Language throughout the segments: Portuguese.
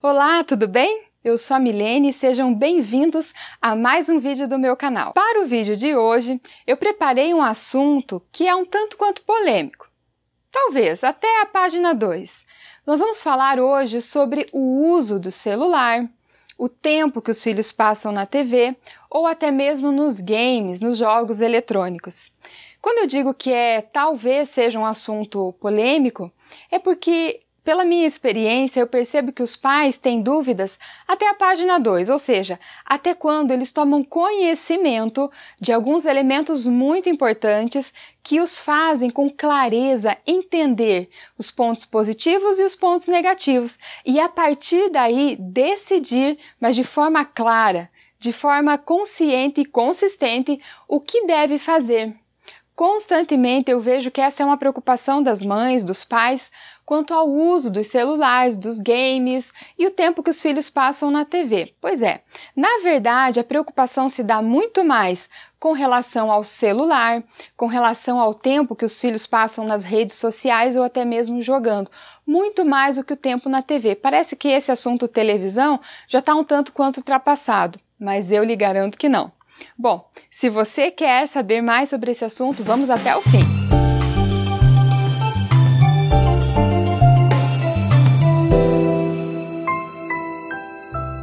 Olá, tudo bem? Eu sou a Milene e sejam bem-vindos a mais um vídeo do meu canal. Para o vídeo de hoje, eu preparei um assunto que é um tanto quanto polêmico. Talvez até a página 2. Nós vamos falar hoje sobre o uso do celular, o tempo que os filhos passam na TV ou até mesmo nos games, nos jogos eletrônicos. Quando eu digo que é talvez seja um assunto polêmico, é porque pela minha experiência, eu percebo que os pais têm dúvidas até a página 2, ou seja, até quando eles tomam conhecimento de alguns elementos muito importantes que os fazem com clareza entender os pontos positivos e os pontos negativos e a partir daí decidir, mas de forma clara, de forma consciente e consistente, o que deve fazer. Constantemente eu vejo que essa é uma preocupação das mães, dos pais, quanto ao uso dos celulares, dos games e o tempo que os filhos passam na TV. Pois é, na verdade a preocupação se dá muito mais com relação ao celular, com relação ao tempo que os filhos passam nas redes sociais ou até mesmo jogando, muito mais do que o tempo na TV. Parece que esse assunto televisão já está um tanto quanto ultrapassado, mas eu lhe garanto que não. Bom, se você quer saber mais sobre esse assunto, vamos até o fim.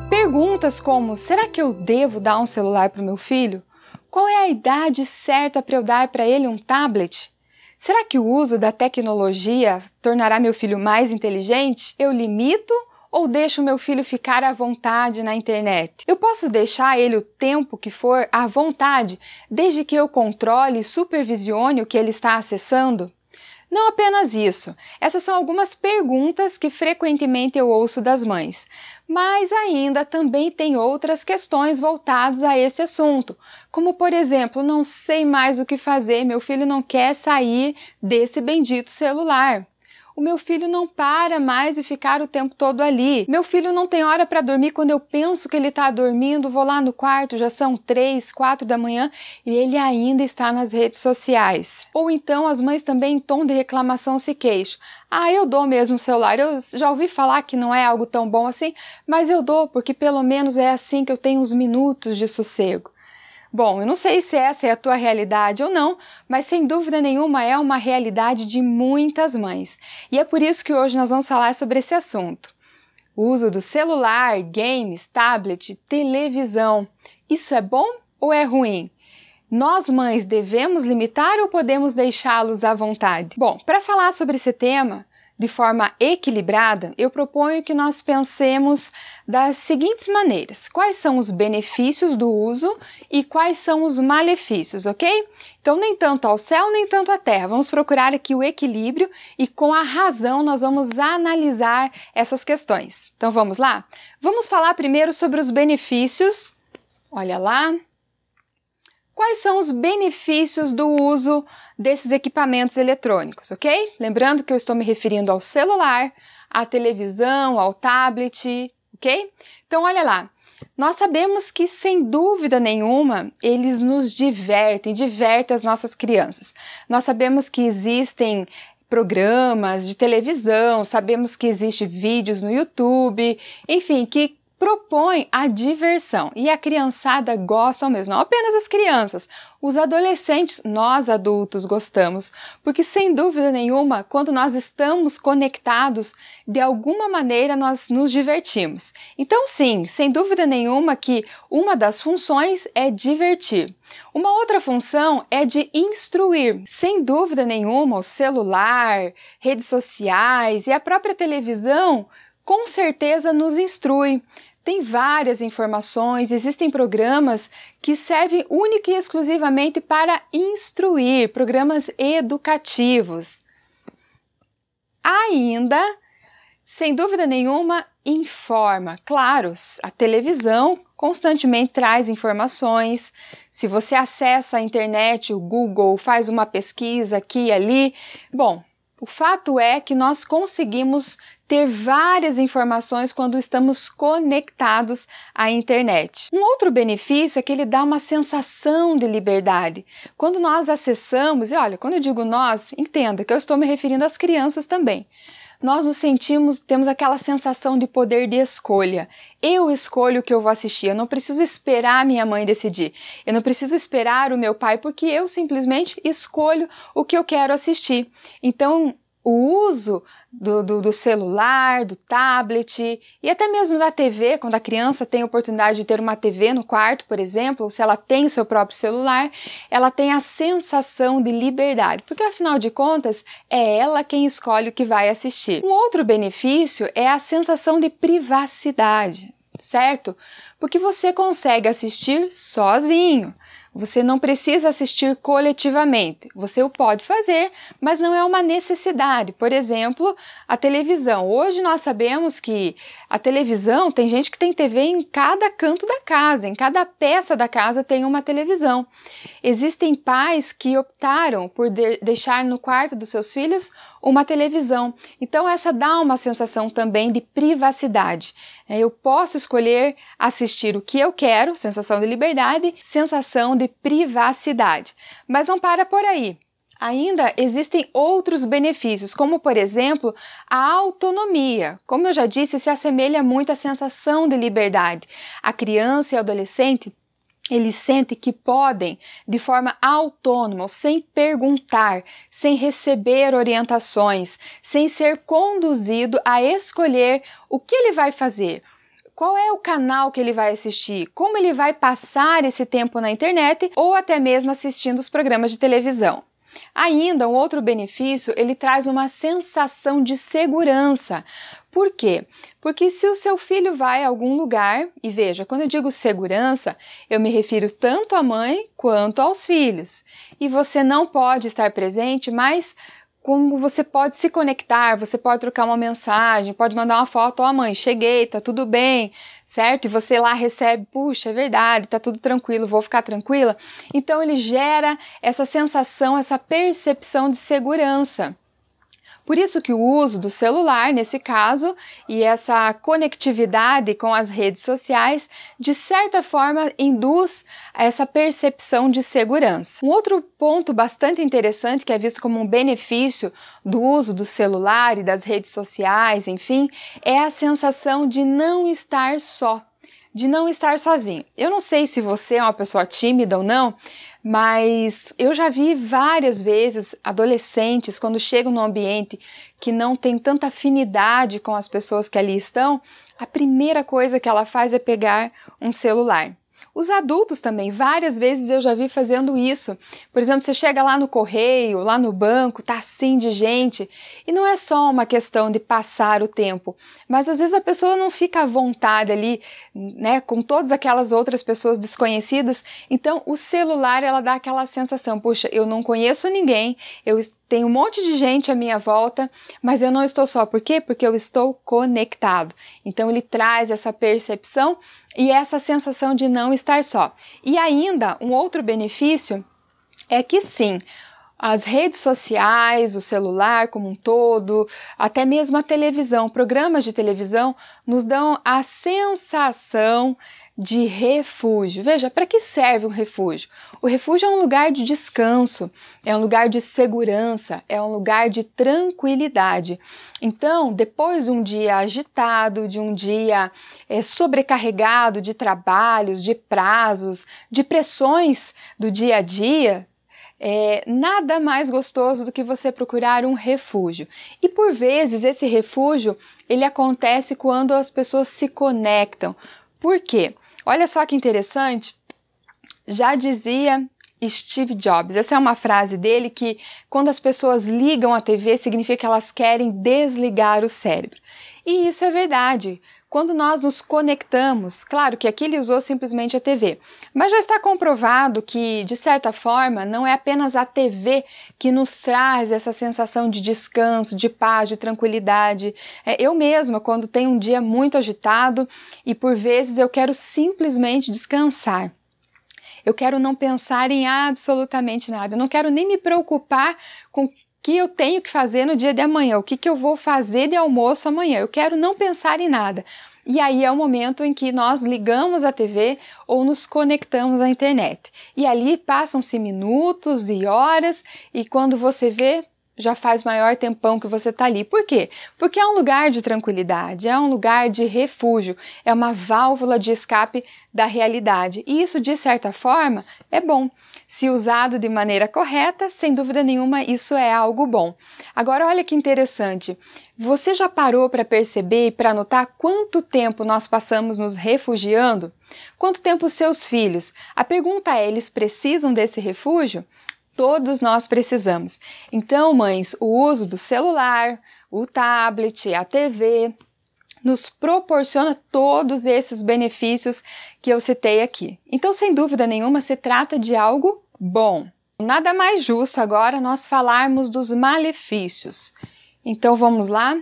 Perguntas como: será que eu devo dar um celular para o meu filho? Qual é a idade certa para eu dar para ele um tablet? Será que o uso da tecnologia tornará meu filho mais inteligente? Eu limito ou deixo meu filho ficar à vontade na internet? Eu posso deixar ele o tempo que for à vontade, desde que eu controle e supervisione o que ele está acessando? Não apenas isso, essas são algumas perguntas que frequentemente eu ouço das mães, mas ainda também tem outras questões voltadas a esse assunto, como por exemplo, não sei mais o que fazer, meu filho não quer sair desse bendito celular. O meu filho não para mais de ficar o tempo todo ali. Meu filho não tem hora para dormir. Quando eu penso que ele está dormindo, vou lá no quarto, já são três, quatro da manhã e ele ainda está nas redes sociais. Ou então as mães também em tom de reclamação se queixam. Ah, eu dou mesmo o celular. Eu já ouvi falar que não é algo tão bom assim, mas eu dou porque pelo menos é assim que eu tenho uns minutos de sossego. Bom, eu não sei se essa é a tua realidade ou não, mas sem dúvida nenhuma é uma realidade de muitas mães. E é por isso que hoje nós vamos falar sobre esse assunto. O uso do celular, games, tablet, televisão. Isso é bom ou é ruim? Nós mães devemos limitar ou podemos deixá-los à vontade? Bom, para falar sobre esse tema, de forma equilibrada, eu proponho que nós pensemos das seguintes maneiras: quais são os benefícios do uso e quais são os malefícios, ok? Então, nem tanto ao céu, nem tanto à terra. Vamos procurar aqui o equilíbrio e, com a razão, nós vamos analisar essas questões. Então, vamos lá? Vamos falar primeiro sobre os benefícios. Olha lá. Quais são os benefícios do uso desses equipamentos eletrônicos, ok? Lembrando que eu estou me referindo ao celular, à televisão, ao tablet, ok? Então, olha lá. Nós sabemos que, sem dúvida nenhuma, eles nos divertem, divertem as nossas crianças. Nós sabemos que existem programas de televisão, sabemos que existem vídeos no YouTube, enfim, que propõe a diversão e a criançada gosta mesmo, não apenas as crianças, os adolescentes, nós adultos gostamos, porque sem dúvida nenhuma, quando nós estamos conectados, de alguma maneira nós nos divertimos. Então, sim, sem dúvida nenhuma que uma das funções é divertir. Uma outra função é de instruir. Sem dúvida nenhuma, o celular, redes sociais e a própria televisão com certeza nos instrui. Tem várias informações, existem programas que servem única e exclusivamente para instruir, programas educativos. Ainda, sem dúvida nenhuma, informa. Claro, a televisão constantemente traz informações. Se você acessa a internet, o Google, faz uma pesquisa aqui e ali, bom, o fato é que nós conseguimos ter várias informações quando estamos conectados à internet. Um outro benefício é que ele dá uma sensação de liberdade. Quando nós acessamos, e olha, quando eu digo nós, entenda que eu estou me referindo às crianças também. Nós nos sentimos, temos aquela sensação de poder de escolha. Eu escolho o que eu vou assistir, eu não preciso esperar minha mãe decidir, eu não preciso esperar o meu pai, porque eu simplesmente escolho o que eu quero assistir. Então, o uso do, do, do, celular, do tablet e até mesmo da TV, quando a criança tem a oportunidade de ter uma TV no quarto, por exemplo, ou se ela tem seu próprio celular, ela tem a sensação de liberdade, porque afinal de contas é ela quem escolhe o que vai assistir. Um outro benefício é a sensação de privacidade, certo? Porque você consegue assistir sozinho. Você não precisa assistir coletivamente. Você o pode fazer, mas não é uma necessidade. Por exemplo, a televisão. Hoje nós sabemos que a televisão tem gente que tem TV em cada canto da casa, em cada peça da casa tem uma televisão. Existem pais que optaram por de deixar no quarto dos seus filhos uma televisão. Então essa dá uma sensação também de privacidade. Eu posso escolher assistir o que eu quero, sensação de liberdade, sensação de privacidade. Mas não para por aí. Ainda existem outros benefícios, como por exemplo a autonomia. Como eu já disse, se assemelha muito à sensação de liberdade. A criança e o adolescente eles sentem que podem, de forma autônoma, sem perguntar, sem receber orientações, sem ser conduzido a escolher o que ele vai fazer, qual é o canal que ele vai assistir, como ele vai passar esse tempo na internet ou até mesmo assistindo os programas de televisão. Ainda um outro benefício, ele traz uma sensação de segurança. Por quê? Porque se o seu filho vai a algum lugar, e veja, quando eu digo segurança, eu me refiro tanto à mãe quanto aos filhos. E você não pode estar presente, mas como você pode se conectar, você pode trocar uma mensagem, pode mandar uma foto, ó oh, mãe, cheguei, tá tudo bem, certo? E você lá recebe, puxa, é verdade, tá tudo tranquilo, vou ficar tranquila. Então ele gera essa sensação, essa percepção de segurança. Por isso que o uso do celular, nesse caso, e essa conectividade com as redes sociais, de certa forma induz essa percepção de segurança. Um outro ponto bastante interessante que é visto como um benefício do uso do celular e das redes sociais, enfim, é a sensação de não estar só de não estar sozinho. Eu não sei se você é uma pessoa tímida ou não, mas eu já vi várias vezes adolescentes, quando chegam num ambiente que não tem tanta afinidade com as pessoas que ali estão, a primeira coisa que ela faz é pegar um celular. Os adultos também, várias vezes eu já vi fazendo isso. Por exemplo, você chega lá no correio, lá no banco, tá assim de gente, e não é só uma questão de passar o tempo, mas às vezes a pessoa não fica à vontade ali, né, com todas aquelas outras pessoas desconhecidas. Então, o celular ela dá aquela sensação, puxa, eu não conheço ninguém, eu tem um monte de gente à minha volta, mas eu não estou só. Por quê? Porque eu estou conectado. Então ele traz essa percepção e essa sensação de não estar só. E ainda um outro benefício é que sim, as redes sociais, o celular como um todo, até mesmo a televisão, programas de televisão, nos dão a sensação de refúgio. Veja, para que serve um refúgio? O refúgio é um lugar de descanso, é um lugar de segurança, é um lugar de tranquilidade. Então, depois de um dia agitado, de um dia é, sobrecarregado de trabalhos, de prazos, de pressões do dia a dia, é nada mais gostoso do que você procurar um refúgio. E por vezes esse refúgio ele acontece quando as pessoas se conectam. Por quê? Olha só que interessante. Já dizia Steve Jobs. Essa é uma frase dele que, quando as pessoas ligam a TV, significa que elas querem desligar o cérebro. E isso é verdade. Quando nós nos conectamos, claro que aqui ele usou simplesmente a TV, mas já está comprovado que, de certa forma, não é apenas a TV que nos traz essa sensação de descanso, de paz, de tranquilidade. É, eu mesma, quando tenho um dia muito agitado e por vezes eu quero simplesmente descansar. Eu quero não pensar em absolutamente nada. Eu não quero nem me preocupar com que eu tenho que fazer no dia de amanhã, o que, que eu vou fazer de almoço amanhã. Eu quero não pensar em nada. E aí é o momento em que nós ligamos a TV ou nos conectamos à internet. E ali passam-se minutos e horas, e quando você vê, já faz maior tempão que você está ali. Por quê? Porque é um lugar de tranquilidade, é um lugar de refúgio, é uma válvula de escape da realidade. E isso, de certa forma, é bom. Se usado de maneira correta, sem dúvida nenhuma, isso é algo bom. Agora, olha que interessante. Você já parou para perceber e para notar quanto tempo nós passamos nos refugiando? Quanto tempo seus filhos? A pergunta é: eles precisam desse refúgio? Todos nós precisamos. Então, mães, o uso do celular, o tablet, a TV, nos proporciona todos esses benefícios que eu citei aqui. Então, sem dúvida nenhuma, se trata de algo bom. Nada mais justo agora nós falarmos dos malefícios. Então, vamos lá?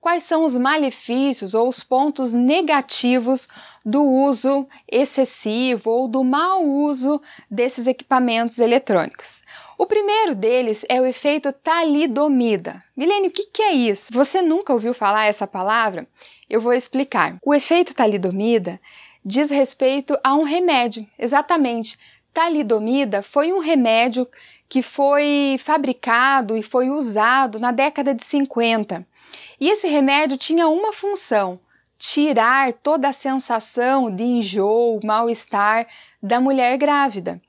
Quais são os malefícios ou os pontos negativos do uso excessivo ou do mau uso desses equipamentos eletrônicos. O primeiro deles é o efeito talidomida. Milene, o que, que é isso? Você nunca ouviu falar essa palavra? Eu vou explicar. O efeito talidomida diz respeito a um remédio, exatamente. Talidomida foi um remédio que foi fabricado e foi usado na década de 50. E esse remédio tinha uma função: tirar toda a sensação de enjoo, mal-estar da mulher grávida.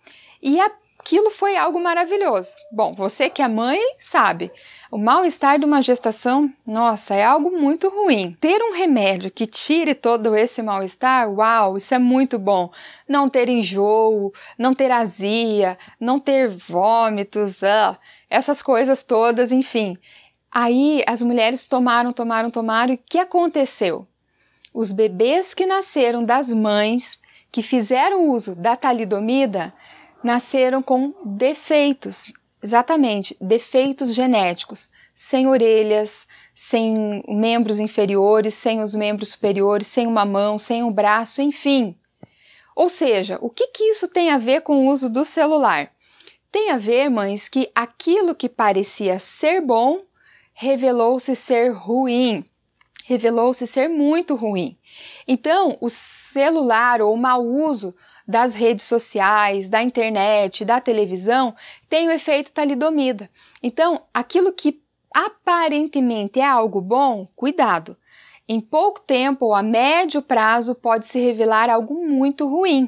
E aquilo foi algo maravilhoso. Bom, você que é mãe sabe, o mal-estar de uma gestação, nossa, é algo muito ruim. Ter um remédio que tire todo esse mal-estar, uau, isso é muito bom. Não ter enjoo, não ter azia, não ter vômitos, uh, essas coisas todas, enfim. Aí as mulheres tomaram, tomaram, tomaram, e o que aconteceu? Os bebês que nasceram das mães que fizeram uso da talidomida nasceram com defeitos, exatamente, defeitos genéticos, sem orelhas, sem membros inferiores, sem os membros superiores, sem uma mão, sem um braço, enfim. Ou seja, o que, que isso tem a ver com o uso do celular? Tem a ver, mães, que aquilo que parecia ser bom revelou-se ser ruim revelou-se ser muito ruim. Então, o celular ou o mau uso das redes sociais, da internet, da televisão, tem o efeito talidomida. Então, aquilo que aparentemente é algo bom, cuidado. Em pouco tempo ou a médio prazo pode se revelar algo muito ruim.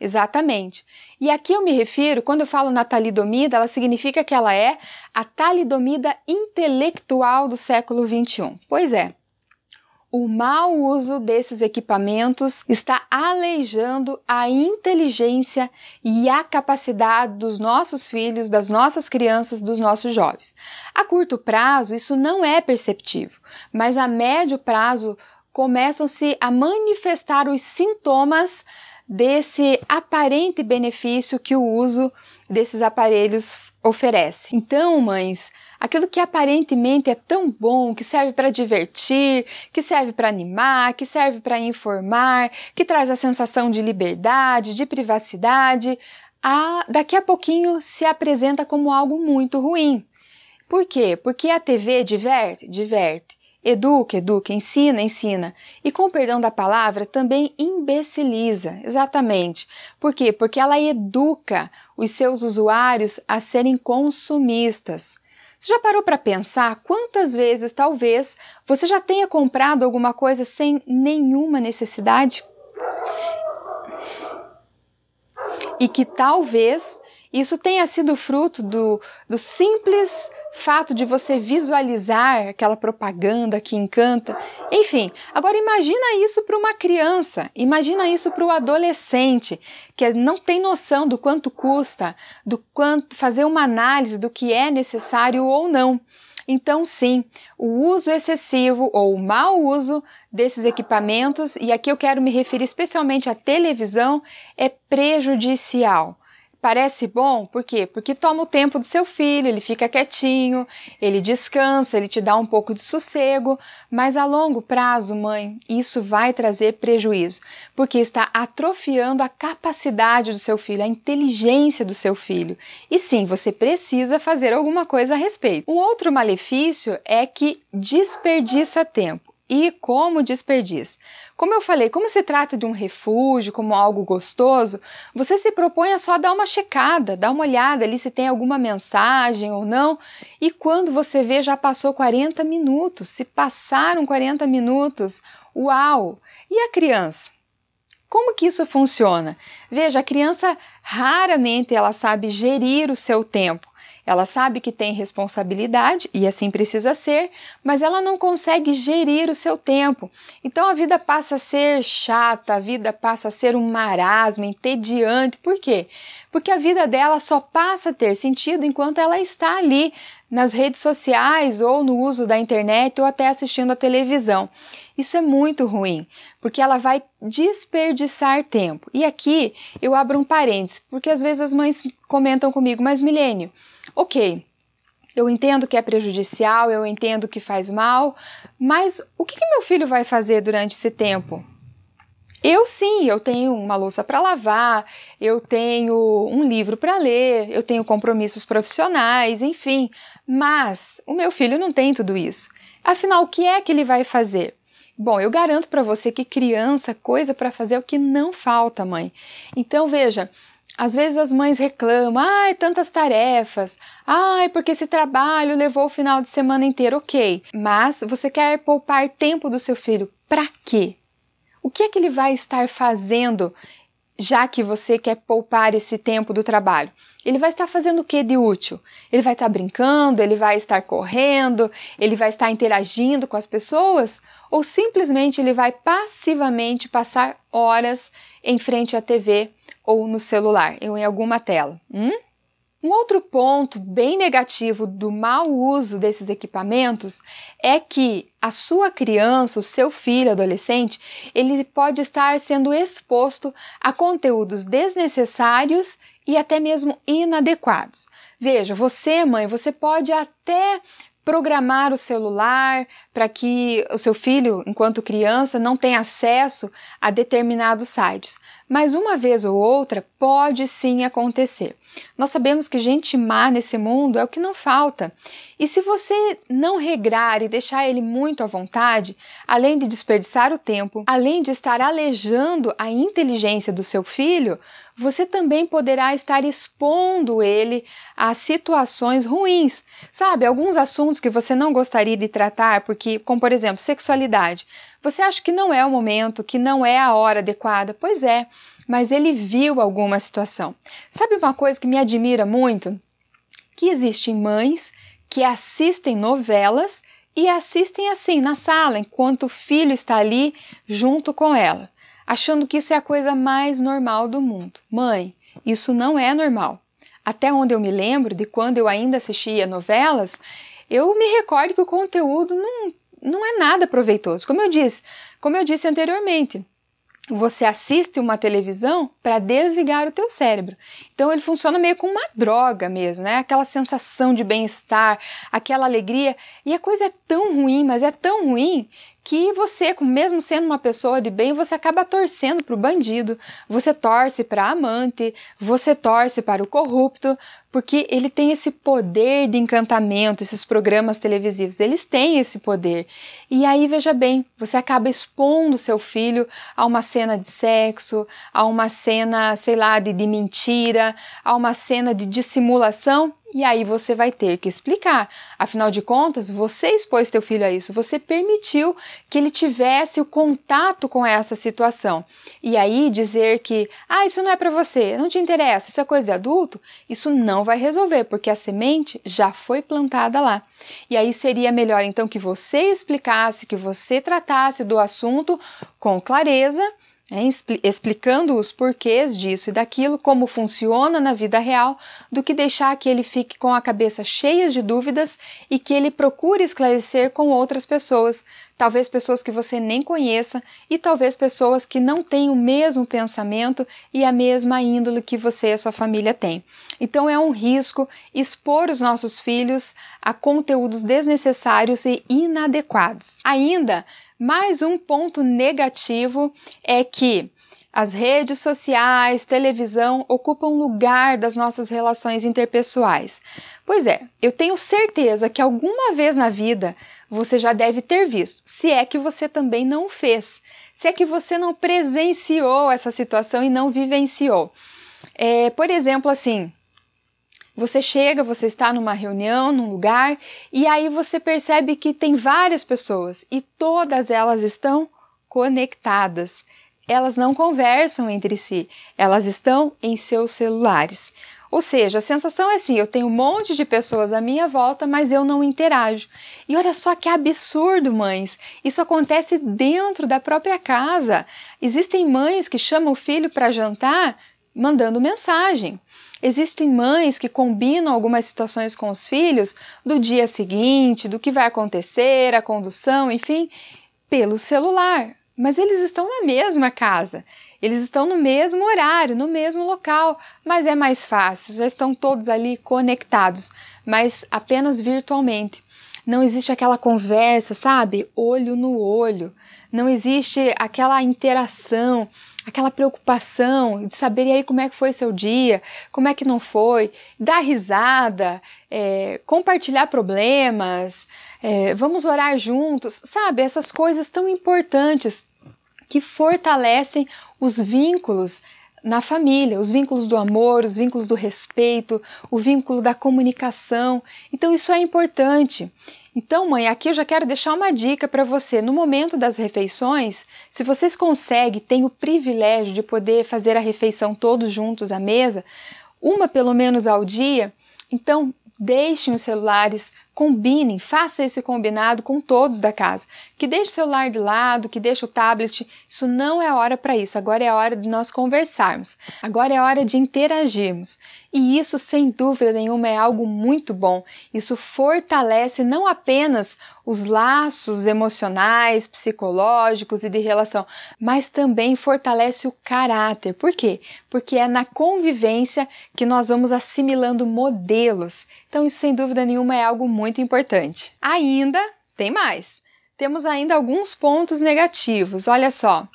Exatamente. E aqui eu me refiro, quando eu falo na talidomida, ela significa que ela é a talidomida intelectual do século XXI. Pois é, o mau uso desses equipamentos está aleijando a inteligência e a capacidade dos nossos filhos, das nossas crianças, dos nossos jovens. A curto prazo, isso não é perceptível, mas a médio prazo começam-se a manifestar os sintomas desse aparente benefício que o uso desses aparelhos oferece. Então, mães, aquilo que aparentemente é tão bom, que serve para divertir, que serve para animar, que serve para informar, que traz a sensação de liberdade, de privacidade, a, daqui a pouquinho se apresenta como algo muito ruim. Por quê? Porque a TV diverte? Diverte. Educa, educa, ensina, ensina. E com o perdão da palavra, também imbeciliza. Exatamente. Por quê? Porque ela educa os seus usuários a serem consumistas. Você já parou para pensar quantas vezes talvez você já tenha comprado alguma coisa sem nenhuma necessidade? E que talvez isso tenha sido fruto do, do simples fato de você visualizar aquela propaganda que encanta. Enfim, agora imagina isso para uma criança, imagina isso para o adolescente que não tem noção do quanto custa, do quanto fazer uma análise do que é necessário ou não. Então, sim, o uso excessivo ou o mau uso desses equipamentos, e aqui eu quero me referir especialmente à televisão, é prejudicial. Parece bom, por quê? Porque toma o tempo do seu filho, ele fica quietinho, ele descansa, ele te dá um pouco de sossego, mas a longo prazo, mãe, isso vai trazer prejuízo, porque está atrofiando a capacidade do seu filho, a inteligência do seu filho. E sim, você precisa fazer alguma coisa a respeito. Um outro malefício é que desperdiça tempo. E como desperdiça. Como eu falei, como se trata de um refúgio, como algo gostoso, você se propõe a só dar uma checada, dar uma olhada ali se tem alguma mensagem ou não, e quando você vê já passou 40 minutos, se passaram 40 minutos, uau! E a criança? Como que isso funciona? Veja, a criança raramente ela sabe gerir o seu tempo. Ela sabe que tem responsabilidade e assim precisa ser, mas ela não consegue gerir o seu tempo. Então a vida passa a ser chata, a vida passa a ser um marasmo, entediante. Por quê? Porque a vida dela só passa a ter sentido enquanto ela está ali nas redes sociais ou no uso da internet ou até assistindo a televisão. Isso é muito ruim, porque ela vai desperdiçar tempo. E aqui eu abro um parênteses, porque às vezes as mães comentam comigo, mas milênio, ok, eu entendo que é prejudicial, eu entendo que faz mal, mas o que, que meu filho vai fazer durante esse tempo? Eu sim, eu tenho uma louça para lavar, eu tenho um livro para ler, eu tenho compromissos profissionais, enfim, mas o meu filho não tem tudo isso. Afinal, o que é que ele vai fazer? Bom, eu garanto para você que criança, coisa para fazer é o que não falta, mãe. Então veja, às vezes as mães reclamam, ai, tantas tarefas, ai, porque esse trabalho levou o final de semana inteiro, ok. Mas você quer poupar tempo do seu filho, para quê? O que é que ele vai estar fazendo já que você quer poupar esse tempo do trabalho? Ele vai estar fazendo o que de útil? Ele vai estar brincando, ele vai estar correndo, ele vai estar interagindo com as pessoas? Ou simplesmente ele vai passivamente passar horas em frente à TV ou no celular, ou em alguma tela. Hum? Um outro ponto bem negativo do mau uso desses equipamentos é que a sua criança, o seu filho adolescente, ele pode estar sendo exposto a conteúdos desnecessários e até mesmo inadequados. Veja, você, mãe, você pode até programar o celular para que o seu filho, enquanto criança, não tenha acesso a determinados sites. Mas uma vez ou outra pode sim acontecer. Nós sabemos que gente má nesse mundo é o que não falta. E se você não regrar e deixar ele muito à vontade, além de desperdiçar o tempo, além de estar alejando a inteligência do seu filho, você também poderá estar expondo ele a situações ruins. Sabe, alguns assuntos que você não gostaria de tratar, porque, como por exemplo, sexualidade. Você acha que não é o momento, que não é a hora adequada? Pois é, mas ele viu alguma situação. Sabe uma coisa que me admira muito? Que existem mães que assistem novelas e assistem assim na sala, enquanto o filho está ali junto com ela achando que isso é a coisa mais normal do mundo. Mãe, isso não é normal. Até onde eu me lembro de quando eu ainda assistia novelas, eu me recordo que o conteúdo não, não é nada proveitoso. Como eu disse, como eu disse anteriormente, você assiste uma televisão para desligar o teu cérebro. Então ele funciona meio como uma droga mesmo, né? Aquela sensação de bem-estar, aquela alegria. E a coisa é tão ruim, mas é tão ruim que você, mesmo sendo uma pessoa de bem, você acaba torcendo para o bandido, você torce para a amante, você torce para o corrupto, porque ele tem esse poder de encantamento, esses programas televisivos, eles têm esse poder. E aí, veja bem, você acaba expondo seu filho a uma cena de sexo, a uma cena, sei lá, de, de mentira, a uma cena de dissimulação, e aí você vai ter que explicar. Afinal de contas, você expôs teu filho a isso, você permitiu que ele tivesse o contato com essa situação. E aí dizer que, ah, isso não é para você, não te interessa, isso é coisa de adulto, isso não vai resolver, porque a semente já foi plantada lá. E aí seria melhor então que você explicasse, que você tratasse do assunto com clareza é, explicando os porquês disso e daquilo, como funciona na vida real, do que deixar que ele fique com a cabeça cheia de dúvidas e que ele procure esclarecer com outras pessoas, talvez pessoas que você nem conheça e talvez pessoas que não têm o mesmo pensamento e a mesma índole que você e a sua família têm. Então é um risco expor os nossos filhos a conteúdos desnecessários e inadequados. Ainda mais um ponto negativo é que As redes sociais, televisão ocupam lugar das nossas relações interpessoais. Pois é, eu tenho certeza que alguma vez na vida você já deve ter visto, se é que você também não fez, se é que você não presenciou essa situação e não vivenciou. É, por exemplo, assim, você chega, você está numa reunião, num lugar, e aí você percebe que tem várias pessoas e todas elas estão conectadas. Elas não conversam entre si, elas estão em seus celulares. Ou seja, a sensação é assim: eu tenho um monte de pessoas à minha volta, mas eu não interajo. E olha só que absurdo, mães! Isso acontece dentro da própria casa. Existem mães que chamam o filho para jantar mandando mensagem. Existem mães que combinam algumas situações com os filhos do dia seguinte, do que vai acontecer, a condução, enfim, pelo celular. Mas eles estão na mesma casa, eles estão no mesmo horário, no mesmo local, mas é mais fácil, já estão todos ali conectados, mas apenas virtualmente. Não existe aquela conversa, sabe? Olho no olho. Não existe aquela interação, aquela preocupação de saber e aí como é que foi seu dia, como é que não foi, dar risada, é, compartilhar problemas, é, vamos orar juntos, sabe? Essas coisas tão importantes que fortalecem os vínculos na família, os vínculos do amor, os vínculos do respeito, o vínculo da comunicação. Então, isso é importante. Então, mãe, aqui eu já quero deixar uma dica para você. No momento das refeições, se vocês conseguem, têm o privilégio de poder fazer a refeição todos juntos à mesa, uma pelo menos ao dia, então deixem os celulares combinem, faça esse combinado com todos da casa. Que deixe o celular de lado, que deixe o tablet. Isso não é hora para isso. Agora é hora de nós conversarmos. Agora é hora de interagirmos. E isso, sem dúvida nenhuma, é algo muito bom. Isso fortalece não apenas os laços emocionais, psicológicos e de relação, mas também fortalece o caráter. Por quê? Porque é na convivência que nós vamos assimilando modelos. Então, isso, sem dúvida nenhuma, é algo muito muito importante. Ainda tem mais. Temos ainda alguns pontos negativos. Olha só.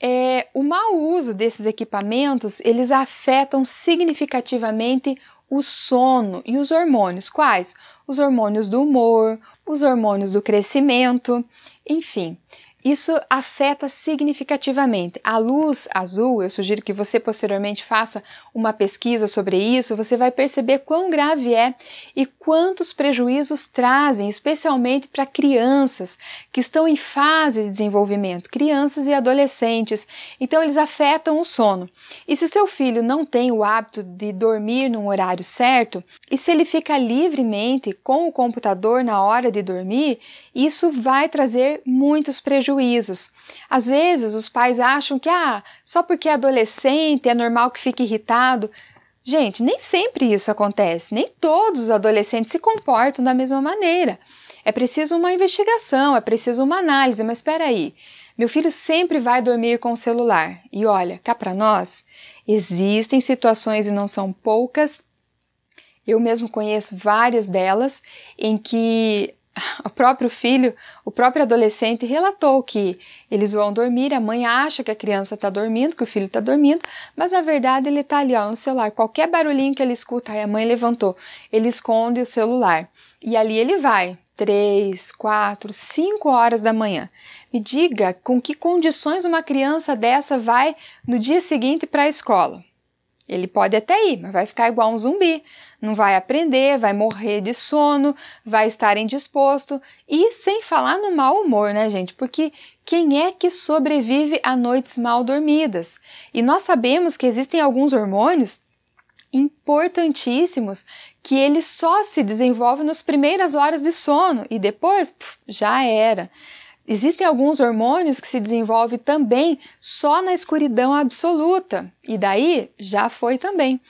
É, o mau uso desses equipamentos eles afetam significativamente o sono e os hormônios. Quais? Os hormônios do humor, os hormônios do crescimento, enfim. Isso afeta significativamente. A luz azul, eu sugiro que você posteriormente faça uma pesquisa sobre isso, você vai perceber quão grave é e quantos prejuízos trazem, especialmente para crianças que estão em fase de desenvolvimento, crianças e adolescentes. Então, eles afetam o sono. E se o seu filho não tem o hábito de dormir num horário certo, e se ele fica livremente com o computador na hora de dormir, isso vai trazer muitos prejuízos prejuízos. Às vezes os pais acham que ah, só porque é adolescente é normal que fique irritado. Gente, nem sempre isso acontece, nem todos os adolescentes se comportam da mesma maneira. É preciso uma investigação, é preciso uma análise, mas espera aí. Meu filho sempre vai dormir com o celular. E olha, cá para nós, existem situações e não são poucas. Eu mesmo conheço várias delas em que o próprio filho, o próprio adolescente relatou que eles vão dormir, a mãe acha que a criança está dormindo, que o filho está dormindo, mas na verdade ele está ali ó, no celular. Qualquer barulhinho que ele escuta, aí a mãe levantou, ele esconde o celular. E ali ele vai, três, quatro, cinco horas da manhã. Me diga com que condições uma criança dessa vai no dia seguinte para a escola. Ele pode até ir, mas vai ficar igual um zumbi. Não vai aprender, vai morrer de sono, vai estar indisposto e sem falar no mau humor, né, gente? Porque quem é que sobrevive a noites mal dormidas? E nós sabemos que existem alguns hormônios importantíssimos que eles só se desenvolvem nas primeiras horas de sono e depois puf, já era. Existem alguns hormônios que se desenvolvem também só na escuridão absoluta, e daí já foi também.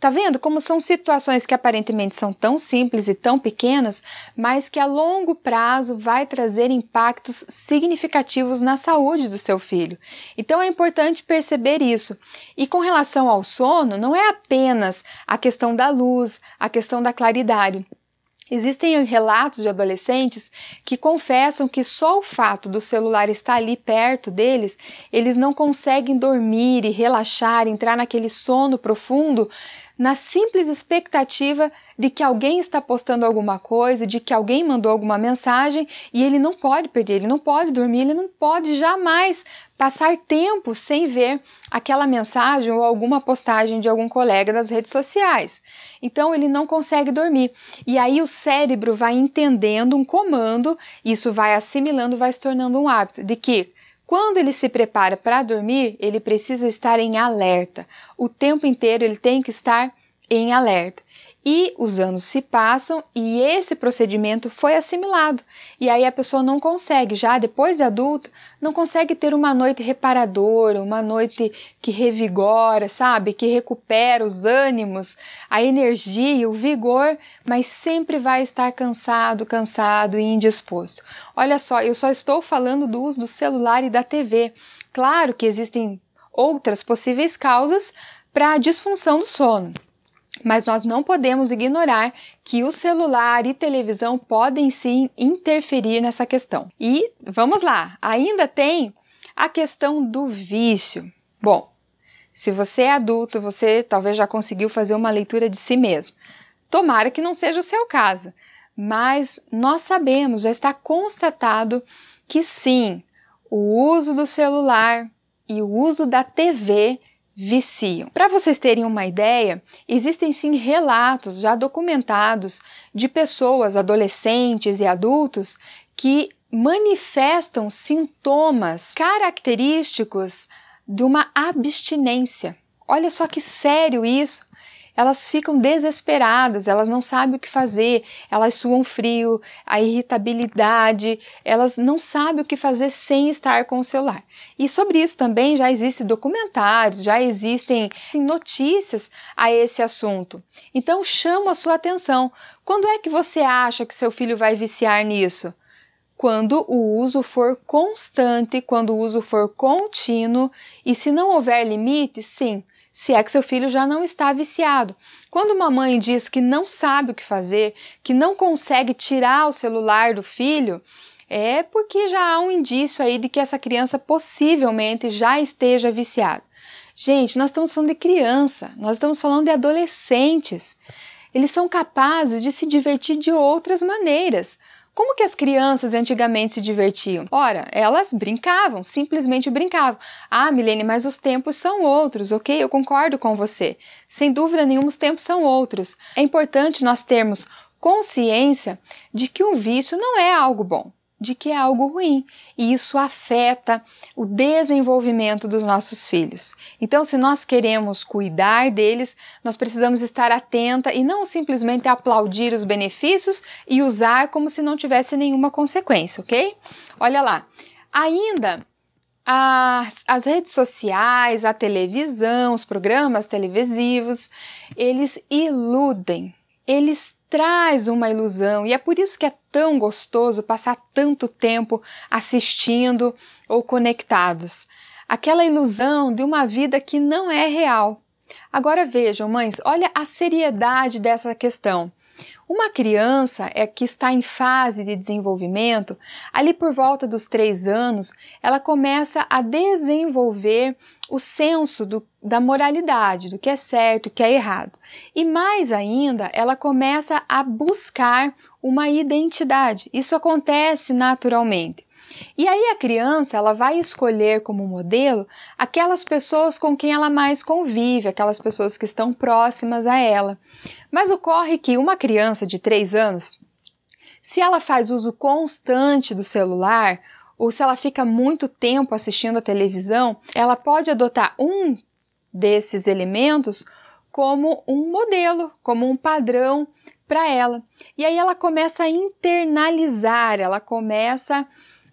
Tá vendo como são situações que aparentemente são tão simples e tão pequenas, mas que a longo prazo vai trazer impactos significativos na saúde do seu filho. Então é importante perceber isso. E com relação ao sono, não é apenas a questão da luz, a questão da claridade Existem relatos de adolescentes que confessam que só o fato do celular estar ali perto deles, eles não conseguem dormir e relaxar, entrar naquele sono profundo, na simples expectativa de que alguém está postando alguma coisa, de que alguém mandou alguma mensagem e ele não pode perder, ele não pode dormir, ele não pode jamais passar tempo sem ver aquela mensagem ou alguma postagem de algum colega nas redes sociais. Então ele não consegue dormir. E aí o cérebro vai entendendo um comando, isso vai assimilando, vai se tornando um hábito de que quando ele se prepara para dormir, ele precisa estar em alerta. O tempo inteiro ele tem que estar em alerta. E os anos se passam e esse procedimento foi assimilado. E aí a pessoa não consegue, já depois de adulta, não consegue ter uma noite reparadora, uma noite que revigora, sabe? Que recupera os ânimos, a energia, o vigor, mas sempre vai estar cansado, cansado e indisposto. Olha só, eu só estou falando do uso do celular e da TV. Claro que existem outras possíveis causas para a disfunção do sono. Mas nós não podemos ignorar que o celular e televisão podem sim interferir nessa questão. E vamos lá, ainda tem a questão do vício. Bom, se você é adulto, você talvez já conseguiu fazer uma leitura de si mesmo. Tomara que não seja o seu caso, mas nós sabemos, já está constatado que sim, o uso do celular e o uso da TV viciam. Para vocês terem uma ideia, existem sim relatos já documentados de pessoas, adolescentes e adultos, que manifestam sintomas característicos de uma abstinência. Olha só que sério isso elas ficam desesperadas, elas não sabem o que fazer, elas suam frio, a irritabilidade, elas não sabem o que fazer sem estar com o celular. E sobre isso também já existem documentários, já existem notícias a esse assunto. Então chamo a sua atenção. Quando é que você acha que seu filho vai viciar nisso? quando o uso for constante, quando o uso for contínuo e se não houver limite, sim, se é que seu filho já não está viciado. Quando uma mãe diz que não sabe o que fazer, que não consegue tirar o celular do filho, é porque já há um indício aí de que essa criança possivelmente já esteja viciada. Gente, nós estamos falando de criança, nós estamos falando de adolescentes. Eles são capazes de se divertir de outras maneiras. Como que as crianças antigamente se divertiam? Ora, elas brincavam, simplesmente brincavam. Ah, Milene, mas os tempos são outros, ok? Eu concordo com você. Sem dúvida nenhuma, os tempos são outros. É importante nós termos consciência de que o vício não é algo bom de que é algo ruim e isso afeta o desenvolvimento dos nossos filhos. Então, se nós queremos cuidar deles, nós precisamos estar atenta e não simplesmente aplaudir os benefícios e usar como se não tivesse nenhuma consequência, ok? Olha lá, ainda as, as redes sociais, a televisão, os programas televisivos, eles iludem, eles traz uma ilusão e é por isso que é tão gostoso passar tanto tempo assistindo ou conectados. Aquela ilusão de uma vida que não é real. Agora vejam, mães, olha a seriedade dessa questão. Uma criança é que está em fase de desenvolvimento, ali por volta dos três anos, ela começa a desenvolver o senso do, da moralidade, do que é certo e que é errado. E mais ainda, ela começa a buscar uma identidade. Isso acontece naturalmente. E aí a criança ela vai escolher como modelo aquelas pessoas com quem ela mais convive, aquelas pessoas que estão próximas a ela. Mas ocorre que uma criança de 3 anos, se ela faz uso constante do celular, ou se ela fica muito tempo assistindo a televisão, ela pode adotar um desses elementos como um modelo, como um padrão para ela. E aí ela começa a internalizar, ela começa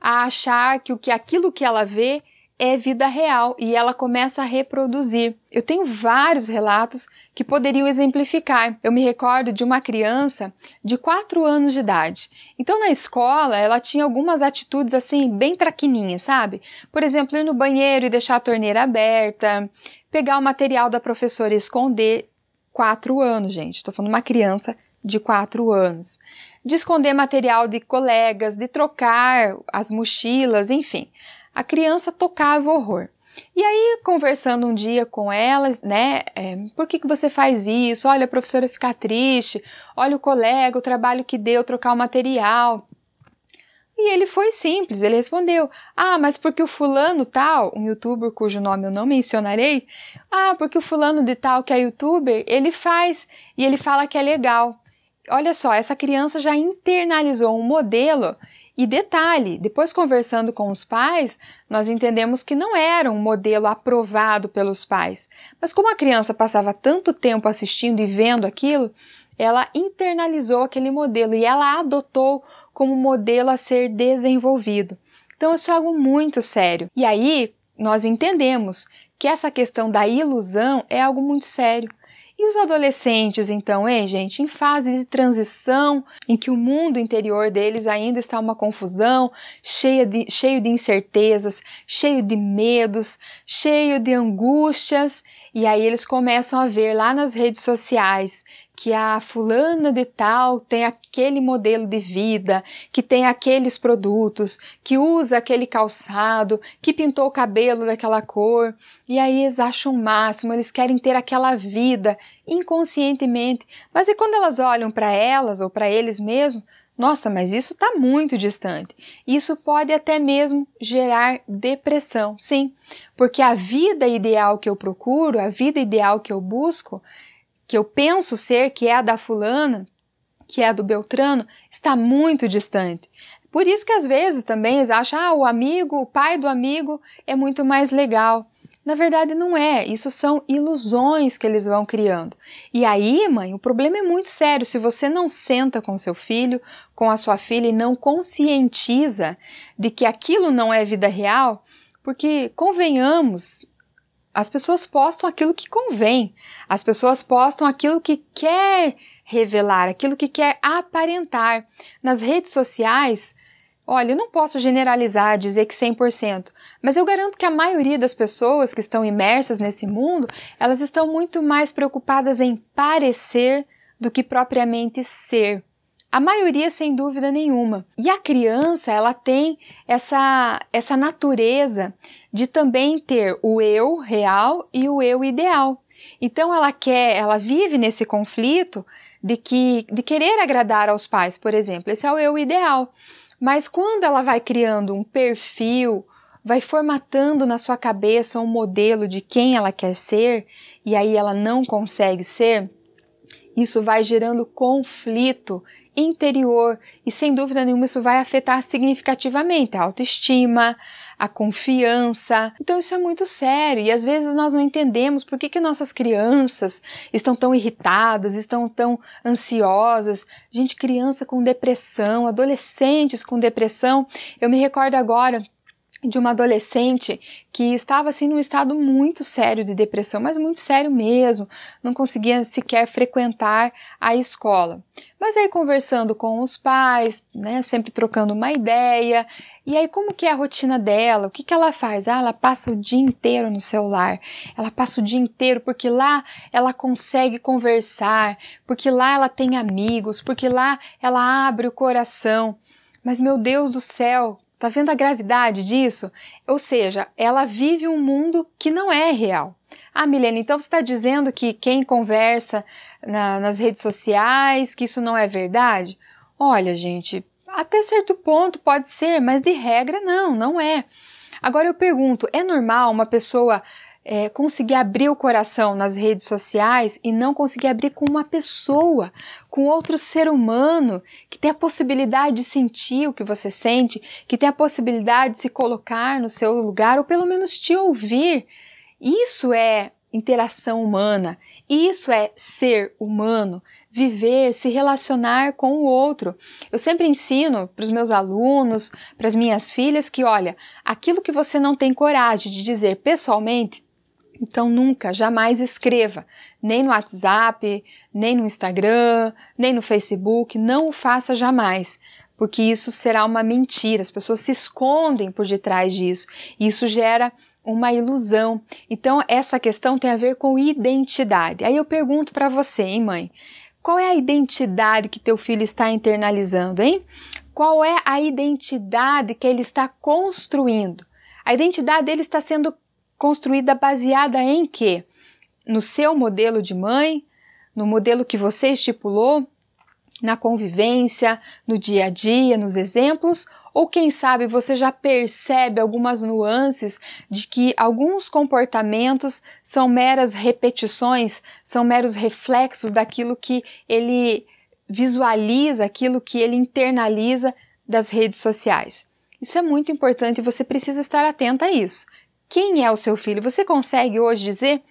a achar que o que aquilo que ela vê é vida real e ela começa a reproduzir. Eu tenho vários relatos que poderiam exemplificar. Eu me recordo de uma criança de 4 anos de idade. Então, na escola, ela tinha algumas atitudes assim, bem traquininhas, sabe? Por exemplo, ir no banheiro e deixar a torneira aberta, pegar o material da professora e esconder. 4 anos, gente. Estou falando uma criança de 4 anos, de esconder material de colegas, de trocar as mochilas, enfim. A criança tocava horror. E aí, conversando um dia com ela, né, é, por que, que você faz isso? Olha, a professora fica triste, olha o colega, o trabalho que deu, trocar o material. E ele foi simples, ele respondeu: Ah, mas porque o fulano tal, um youtuber cujo nome eu não mencionarei, ah, porque o fulano de tal que é youtuber, ele faz e ele fala que é legal. Olha só, essa criança já internalizou um modelo e detalhe, depois conversando com os pais, nós entendemos que não era um modelo aprovado pelos pais. Mas como a criança passava tanto tempo assistindo e vendo aquilo, ela internalizou aquele modelo e ela adotou como modelo a ser desenvolvido. Então isso é algo muito sério. E aí nós entendemos que essa questão da ilusão é algo muito sério. E os adolescentes, então, hein, gente, em fase de transição, em que o mundo interior deles ainda está uma confusão, cheia de, cheio de incertezas, cheio de medos, cheio de angústias, e aí eles começam a ver lá nas redes sociais que a fulana de tal tem aquele modelo de vida, que tem aqueles produtos, que usa aquele calçado, que pintou o cabelo daquela cor, e aí eles acham o máximo, eles querem ter aquela vida inconscientemente. Mas e quando elas olham para elas ou para eles mesmos, nossa, mas isso está muito distante. Isso pode até mesmo gerar depressão, sim, porque a vida ideal que eu procuro, a vida ideal que eu busco, que eu penso ser, que é a da fulana, que é a do Beltrano, está muito distante. Por isso que às vezes também eles acham, ah, o amigo, o pai do amigo é muito mais legal. Na verdade, não é. Isso são ilusões que eles vão criando. E aí, mãe, o problema é muito sério. Se você não senta com seu filho, com a sua filha e não conscientiza de que aquilo não é vida real, porque convenhamos, as pessoas postam aquilo que convém, as pessoas postam aquilo que quer revelar, aquilo que quer aparentar. Nas redes sociais, Olha, eu não posso generalizar, dizer que 100%, mas eu garanto que a maioria das pessoas que estão imersas nesse mundo, elas estão muito mais preocupadas em parecer do que propriamente ser. A maioria, sem dúvida nenhuma. E a criança, ela tem essa, essa natureza de também ter o eu real e o eu ideal. Então ela quer, ela vive nesse conflito de que de querer agradar aos pais, por exemplo. Esse é o eu ideal. Mas quando ela vai criando um perfil, vai formatando na sua cabeça um modelo de quem ela quer ser e aí ela não consegue ser, isso vai gerando conflito interior. E sem dúvida nenhuma isso vai afetar significativamente a autoestima, a confiança. Então isso é muito sério e às vezes nós não entendemos por que, que nossas crianças estão tão irritadas, estão tão ansiosas. Gente, criança com depressão, adolescentes com depressão. Eu me recordo agora de uma adolescente que estava assim num estado muito sério de depressão, mas muito sério mesmo, não conseguia sequer frequentar a escola. Mas aí conversando com os pais, né, sempre trocando uma ideia, e aí como que é a rotina dela? O que que ela faz? Ah, ela passa o dia inteiro no celular. Ela passa o dia inteiro porque lá ela consegue conversar, porque lá ela tem amigos, porque lá ela abre o coração. Mas meu Deus do céu, Tá vendo a gravidade disso? Ou seja, ela vive um mundo que não é real. Ah, Milena, então você está dizendo que quem conversa na, nas redes sociais, que isso não é verdade? Olha, gente, até certo ponto pode ser, mas de regra não, não é. Agora eu pergunto, é normal uma pessoa é, conseguir abrir o coração nas redes sociais e não conseguir abrir com uma pessoa, com outro ser humano que tem a possibilidade de sentir o que você sente, que tem a possibilidade de se colocar no seu lugar ou pelo menos te ouvir. Isso é interação humana, isso é ser humano, viver, se relacionar com o outro. Eu sempre ensino para os meus alunos, para as minhas filhas, que olha, aquilo que você não tem coragem de dizer pessoalmente, então nunca, jamais escreva, nem no WhatsApp, nem no Instagram, nem no Facebook, não o faça jamais, porque isso será uma mentira. As pessoas se escondem por detrás disso. E isso gera uma ilusão. Então essa questão tem a ver com identidade. Aí eu pergunto para você, hein, mãe? Qual é a identidade que teu filho está internalizando, hein? Qual é a identidade que ele está construindo? A identidade dele está sendo construída baseada em quê? No seu modelo de mãe, no modelo que você estipulou, na convivência, no dia a dia, nos exemplos, ou quem sabe você já percebe algumas nuances de que alguns comportamentos são meras repetições, são meros reflexos daquilo que ele visualiza, aquilo que ele internaliza das redes sociais. Isso é muito importante e você precisa estar atenta a isso. Quem é o seu filho? Você consegue hoje dizer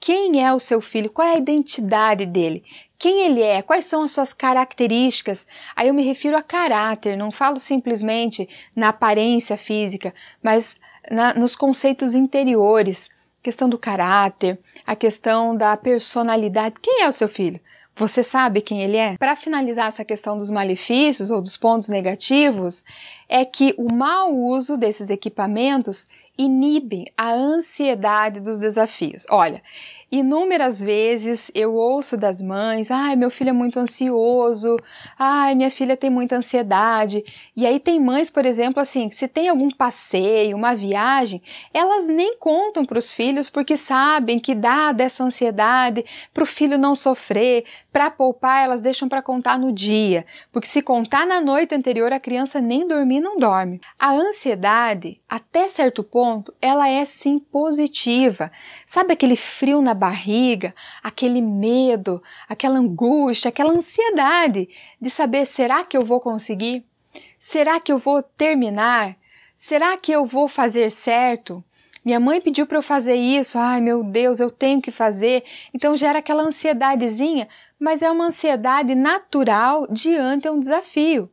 quem é o seu filho? Qual é a identidade dele? Quem ele é? Quais são as suas características? Aí eu me refiro a caráter, não falo simplesmente na aparência física, mas na, nos conceitos interiores, questão do caráter, a questão da personalidade. Quem é o seu filho? Você sabe quem ele é? Para finalizar essa questão dos malefícios ou dos pontos negativos, é que o mau uso desses equipamentos inibe a ansiedade dos desafios. Olha, Inúmeras vezes eu ouço das mães: ai, meu filho é muito ansioso, ai, minha filha tem muita ansiedade. E aí tem mães, por exemplo, assim, que se tem algum passeio, uma viagem, elas nem contam para os filhos porque sabem que dá dessa ansiedade para o filho não sofrer, para poupar, elas deixam para contar no dia, porque se contar na noite anterior, a criança nem dormir não dorme. A ansiedade, até certo ponto, ela é sim positiva. Sabe aquele frio na barriga, aquele medo, aquela angústia, aquela ansiedade de saber será que eu vou conseguir? Será que eu vou terminar? Será que eu vou fazer certo? Minha mãe pediu para eu fazer isso, ai meu Deus, eu tenho que fazer. Então gera aquela ansiedadezinha, mas é uma ansiedade natural diante a um desafio.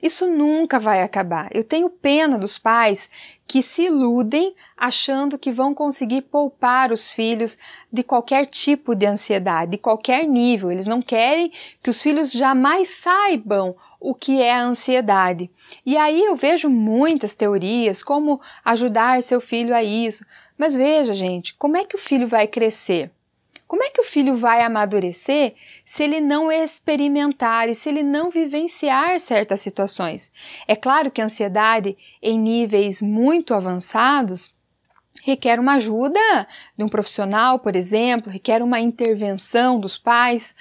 Isso nunca vai acabar. Eu tenho pena dos pais que se iludem achando que vão conseguir poupar os filhos de qualquer tipo de ansiedade, de qualquer nível. Eles não querem que os filhos jamais saibam o que é a ansiedade. E aí eu vejo muitas teorias como ajudar seu filho a isso. Mas veja, gente, como é que o filho vai crescer? Como é que o filho vai amadurecer se ele não experimentar e se ele não vivenciar certas situações? É claro que a ansiedade em níveis muito avançados requer uma ajuda de um profissional, por exemplo, requer uma intervenção dos pais,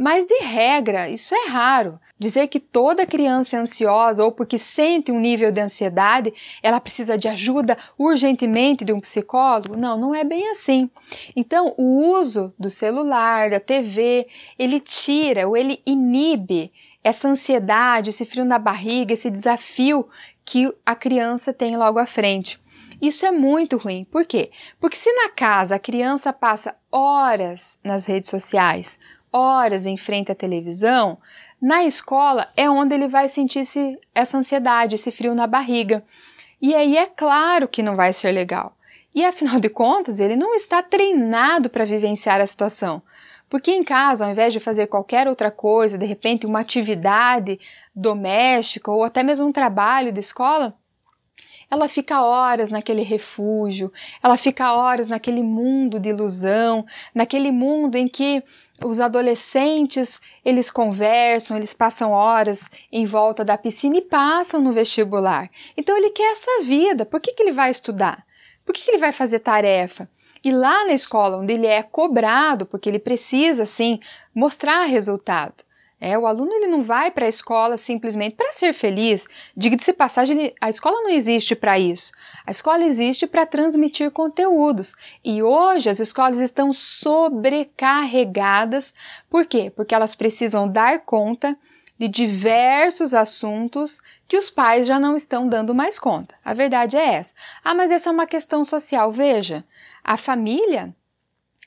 mas, de regra, isso é raro. Dizer que toda criança é ansiosa ou porque sente um nível de ansiedade, ela precisa de ajuda urgentemente de um psicólogo, não, não é bem assim. Então, o uso do celular, da TV, ele tira ou ele inibe essa ansiedade, esse frio na barriga, esse desafio que a criança tem logo à frente. Isso é muito ruim. Por quê? Porque se na casa a criança passa horas nas redes sociais, horas em frente à televisão, na escola é onde ele vai sentir -se essa ansiedade, esse frio na barriga. E aí é claro que não vai ser legal. E afinal de contas, ele não está treinado para vivenciar a situação. Porque em casa, ao invés de fazer qualquer outra coisa, de repente uma atividade doméstica ou até mesmo um trabalho de escola, ela fica horas naquele refúgio, ela fica horas naquele mundo de ilusão, naquele mundo em que os adolescentes, eles conversam, eles passam horas em volta da piscina e passam no vestibular. Então ele quer essa vida. Por que, que ele vai estudar? Por que, que ele vai fazer tarefa? E lá na escola, onde ele é cobrado, porque ele precisa, sim, mostrar resultado. É, o aluno ele não vai para a escola simplesmente para ser feliz. Diga-se passagem, ele, a escola não existe para isso. A escola existe para transmitir conteúdos. E hoje as escolas estão sobrecarregadas. Por quê? Porque elas precisam dar conta de diversos assuntos que os pais já não estão dando mais conta. A verdade é essa. Ah, mas essa é uma questão social. Veja, a família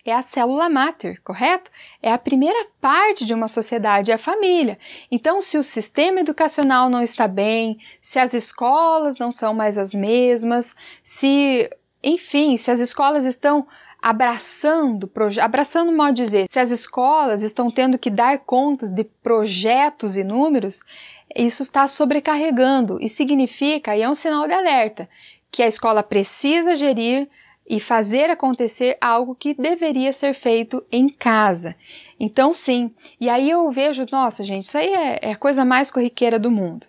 é a célula máter, correto? É a primeira parte de uma sociedade, é a família. Então, se o sistema educacional não está bem, se as escolas não são mais as mesmas, se, enfim, se as escolas estão abraçando, abraçando modo dizer, se as escolas estão tendo que dar contas de projetos e números, isso está sobrecarregando e significa, e é um sinal de alerta, que a escola precisa gerir e fazer acontecer algo que deveria ser feito em casa. Então, sim. E aí eu vejo, nossa, gente, isso aí é, é a coisa mais corriqueira do mundo.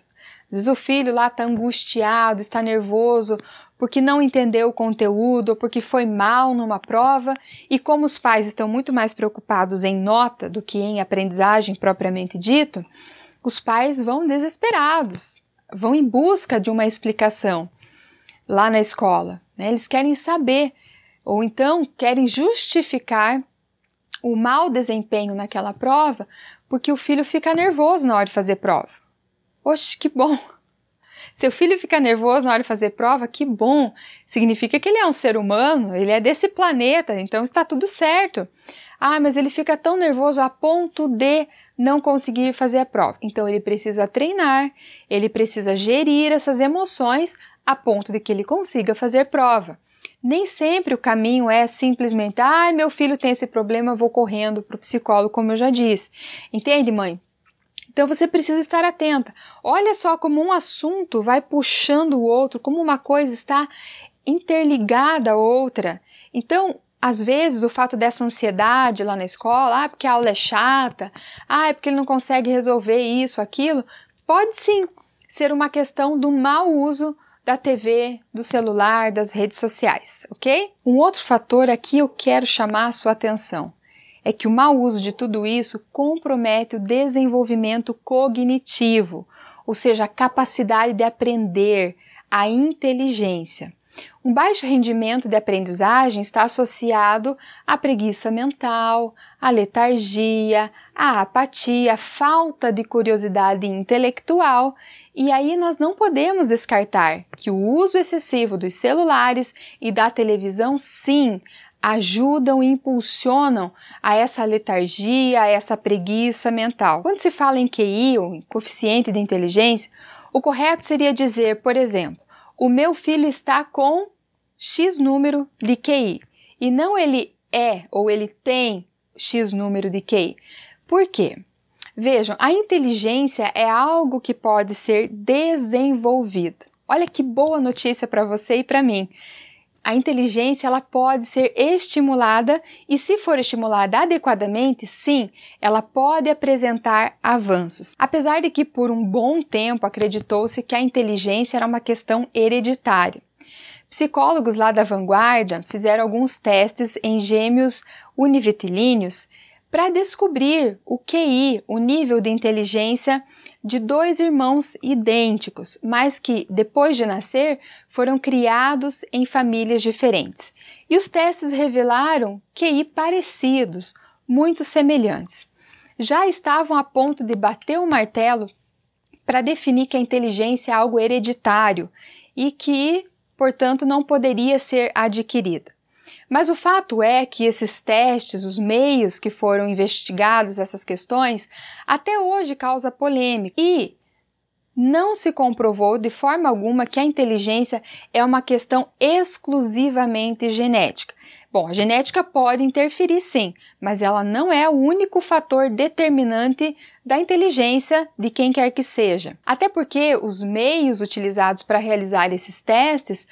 Diz o filho lá está angustiado, está nervoso porque não entendeu o conteúdo ou porque foi mal numa prova, e como os pais estão muito mais preocupados em nota do que em aprendizagem propriamente dito, os pais vão desesperados, vão em busca de uma explicação lá na escola. Né? Eles querem saber, ou então querem justificar o mau desempenho naquela prova porque o filho fica nervoso na hora de fazer prova. Oxe, que bom! Seu filho fica nervoso na hora de fazer prova, que bom! Significa que ele é um ser humano, ele é desse planeta, então está tudo certo. Ah, mas ele fica tão nervoso a ponto de não conseguir fazer a prova. Então ele precisa treinar, ele precisa gerir essas emoções a ponto de que ele consiga fazer prova. Nem sempre o caminho é simplesmente, ah, meu filho tem esse problema, vou correndo para o psicólogo, como eu já disse. Entende, mãe? Então você precisa estar atenta. Olha só como um assunto vai puxando o outro, como uma coisa está interligada à outra. Então, às vezes, o fato dessa ansiedade lá na escola, ah, porque a aula é chata, ah, é porque ele não consegue resolver isso, aquilo, pode sim ser uma questão do mau uso da TV, do celular, das redes sociais, ok? Um outro fator aqui eu quero chamar a sua atenção é que o mau uso de tudo isso compromete o desenvolvimento cognitivo, ou seja, a capacidade de aprender, a inteligência. Um baixo rendimento de aprendizagem está associado à preguiça mental, à letargia, à apatia, à falta de curiosidade intelectual, e aí nós não podemos descartar que o uso excessivo dos celulares e da televisão, sim, ajudam e impulsionam a essa letargia, a essa preguiça mental. Quando se fala em QI, ou em coeficiente de inteligência, o correto seria dizer, por exemplo, o meu filho está com X número de QI e não ele é ou ele tem X número de QI. Por quê? Vejam, a inteligência é algo que pode ser desenvolvido. Olha que boa notícia para você e para mim a inteligência ela pode ser estimulada e, se for estimulada adequadamente, sim, ela pode apresentar avanços. Apesar de que por um bom tempo acreditou-se que a inteligência era uma questão hereditária. Psicólogos lá da vanguarda fizeram alguns testes em gêmeos univitilíneos para descobrir o QI, o nível de inteligência de dois irmãos idênticos, mas que, depois de nascer, foram criados em famílias diferentes. E os testes revelaram QI parecidos, muito semelhantes. Já estavam a ponto de bater o martelo para definir que a inteligência é algo hereditário e que, portanto, não poderia ser adquirida. Mas o fato é que esses testes, os meios que foram investigados essas questões, até hoje causa polêmica e não se comprovou de forma alguma que a inteligência é uma questão exclusivamente genética. Bom, a genética pode interferir sim, mas ela não é o único fator determinante da inteligência de quem quer que seja. Até porque os meios utilizados para realizar esses testes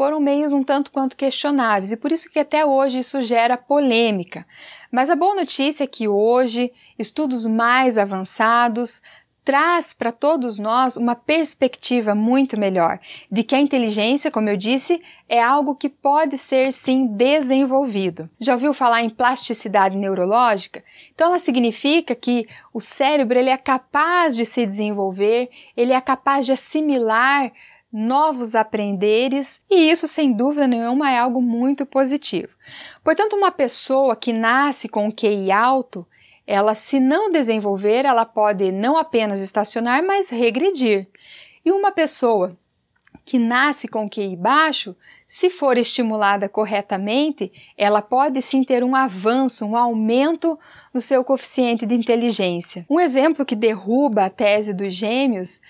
foram meios um tanto quanto questionáveis e por isso que até hoje isso gera polêmica. Mas a boa notícia é que hoje estudos mais avançados traz para todos nós uma perspectiva muito melhor de que a inteligência, como eu disse, é algo que pode ser sim desenvolvido. Já ouviu falar em plasticidade neurológica? Então ela significa que o cérebro ele é capaz de se desenvolver, ele é capaz de assimilar novos aprenderes, e isso sem dúvida nenhuma é algo muito positivo. Portanto, uma pessoa que nasce com um QI alto, ela, se não desenvolver, ela pode não apenas estacionar, mas regredir. E uma pessoa que nasce com QI baixo, se for estimulada corretamente, ela pode sim ter um avanço, um aumento no seu coeficiente de inteligência. Um exemplo que derruba a tese dos gêmeos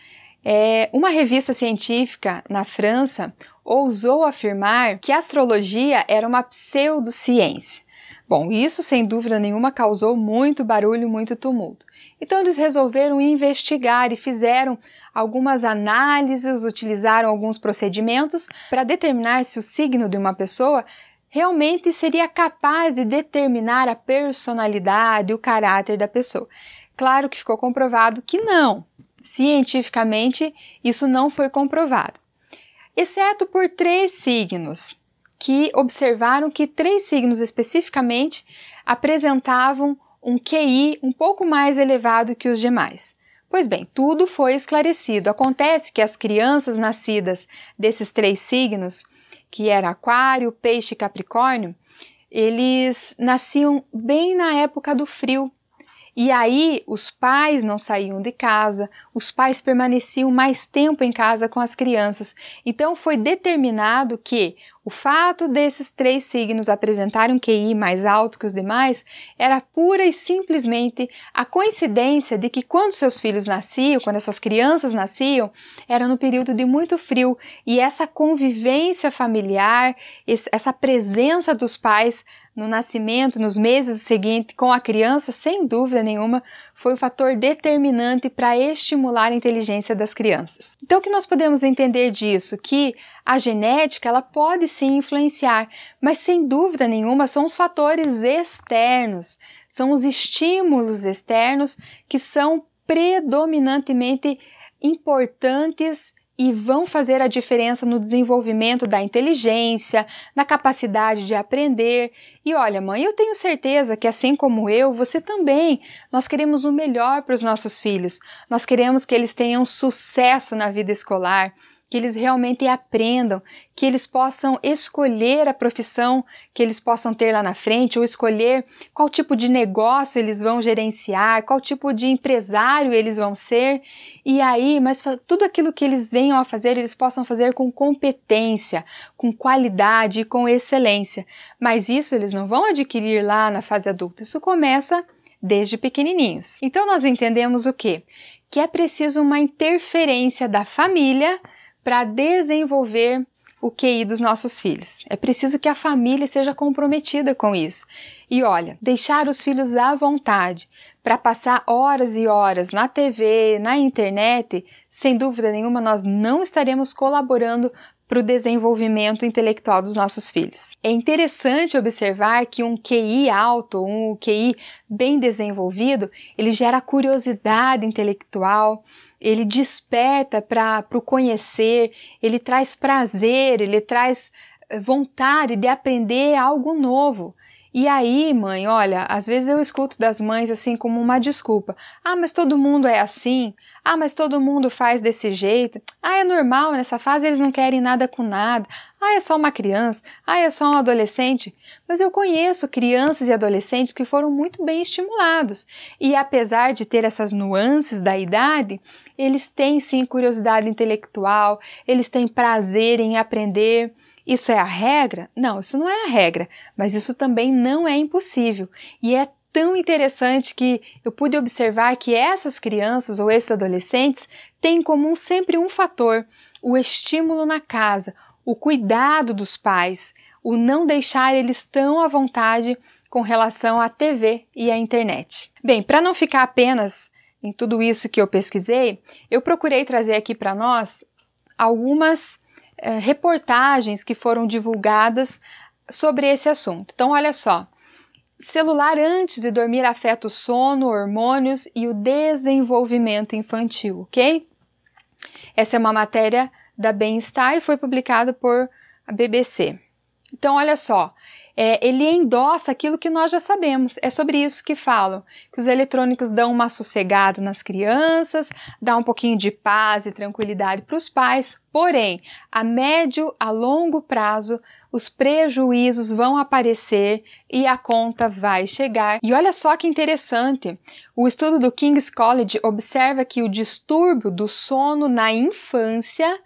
é uma revista científica na França ousou afirmar que a astrologia era uma pseudociência. Bom, isso sem dúvida nenhuma causou muito barulho, muito tumulto. Então eles resolveram investigar e fizeram algumas análises, utilizaram alguns procedimentos para determinar se o signo de uma pessoa realmente seria capaz de determinar a personalidade, o caráter da pessoa. Claro que ficou comprovado que não. Cientificamente, isso não foi comprovado. Exceto por três signos, que observaram que três signos especificamente apresentavam um QI um pouco mais elevado que os demais. Pois bem, tudo foi esclarecido. Acontece que as crianças nascidas desses três signos, que era Aquário, Peixe e Capricórnio, eles nasciam bem na época do frio, e aí os pais não saíam de casa, os pais permaneciam mais tempo em casa com as crianças. Então foi determinado que o fato desses três signos apresentarem um QI mais alto que os demais era pura e simplesmente a coincidência de que quando seus filhos nasciam, quando essas crianças nasciam, era no período de muito frio. E essa convivência familiar, essa presença dos pais no nascimento, nos meses seguintes com a criança, sem dúvida nenhuma, foi o fator determinante para estimular a inteligência das crianças. Então, o que nós podemos entender disso? Que a genética ela pode sim influenciar, mas sem dúvida nenhuma são os fatores externos, são os estímulos externos que são predominantemente importantes e vão fazer a diferença no desenvolvimento da inteligência, na capacidade de aprender. E olha, mãe, eu tenho certeza que assim como eu, você também, nós queremos o melhor para os nossos filhos. Nós queremos que eles tenham sucesso na vida escolar, que eles realmente aprendam, que eles possam escolher a profissão que eles possam ter lá na frente, ou escolher qual tipo de negócio eles vão gerenciar, qual tipo de empresário eles vão ser, e aí, mas tudo aquilo que eles venham a fazer, eles possam fazer com competência, com qualidade e com excelência. Mas isso eles não vão adquirir lá na fase adulta, isso começa desde pequenininhos. Então nós entendemos o quê? Que é preciso uma interferência da família para desenvolver o QI dos nossos filhos. É preciso que a família seja comprometida com isso. E olha, deixar os filhos à vontade para passar horas e horas na TV, na internet, sem dúvida nenhuma nós não estaremos colaborando para o desenvolvimento intelectual dos nossos filhos. É interessante observar que um QI alto, um QI bem desenvolvido, ele gera curiosidade intelectual, ele desperta para o conhecer, ele traz prazer, ele traz eh, vontade de aprender algo novo. E aí, mãe, olha, às vezes eu escuto das mães assim como uma desculpa. Ah, mas todo mundo é assim. Ah, mas todo mundo faz desse jeito. Ah, é normal, nessa fase eles não querem nada com nada. Ah, é só uma criança. Ah, é só um adolescente. Mas eu conheço crianças e adolescentes que foram muito bem estimulados. E apesar de ter essas nuances da idade, eles têm sim curiosidade intelectual, eles têm prazer em aprender. Isso é a regra? Não, isso não é a regra, mas isso também não é impossível. E é tão interessante que eu pude observar que essas crianças ou esses adolescentes têm em comum sempre um fator: o estímulo na casa, o cuidado dos pais, o não deixar eles tão à vontade com relação à TV e à internet. Bem, para não ficar apenas em tudo isso que eu pesquisei, eu procurei trazer aqui para nós algumas eh, reportagens que foram divulgadas sobre esse assunto. Então, olha só. Celular antes de dormir afeta o sono, hormônios e o desenvolvimento infantil, ok? Essa é uma matéria da Bem-Estar e foi publicada por a BBC. Então, olha só, é, ele endossa aquilo que nós já sabemos. É sobre isso que falam, que os eletrônicos dão uma sossegada nas crianças, dá um pouquinho de paz e tranquilidade para os pais. Porém, a médio a longo prazo, os prejuízos vão aparecer e a conta vai chegar. E olha só que interessante, o estudo do King's College observa que o distúrbio do sono na infância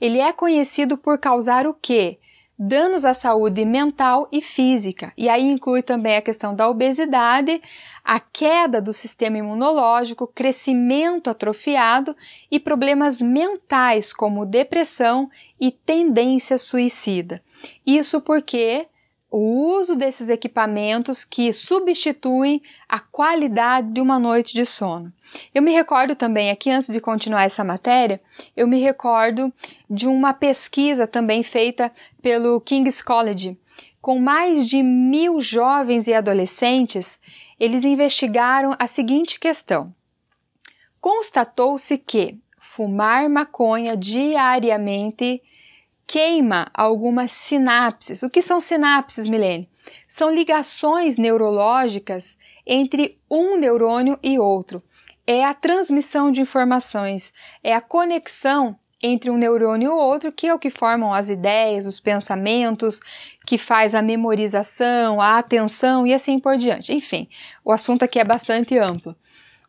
ele é conhecido por causar o quê? Danos à saúde mental e física. E aí inclui também a questão da obesidade, a queda do sistema imunológico, crescimento atrofiado e problemas mentais como depressão e tendência suicida. Isso porque o uso desses equipamentos que substituem a qualidade de uma noite de sono. Eu me recordo também, aqui antes de continuar essa matéria, eu me recordo de uma pesquisa também feita pelo King's College com mais de mil jovens e adolescentes, eles investigaram a seguinte questão: constatou-se que fumar maconha diariamente queima algumas sinapses. O que são sinapses, Milene? São ligações neurológicas entre um neurônio e outro. É a transmissão de informações, é a conexão entre um neurônio e outro, que é o que formam as ideias, os pensamentos, que faz a memorização, a atenção e assim por diante. Enfim, o assunto aqui é bastante amplo.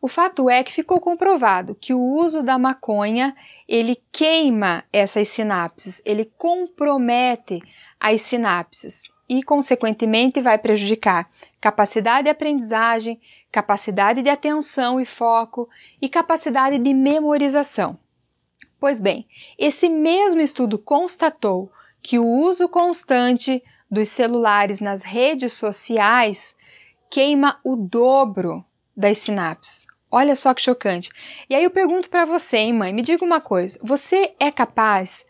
O fato é que ficou comprovado que o uso da maconha, ele queima essas sinapses, ele compromete as sinapses e, consequentemente, vai prejudicar capacidade de aprendizagem, capacidade de atenção e foco e capacidade de memorização. Pois bem, esse mesmo estudo constatou que o uso constante dos celulares nas redes sociais queima o dobro das sinapses. Olha só que chocante. E aí eu pergunto para você, hein, mãe, me diga uma coisa: você é capaz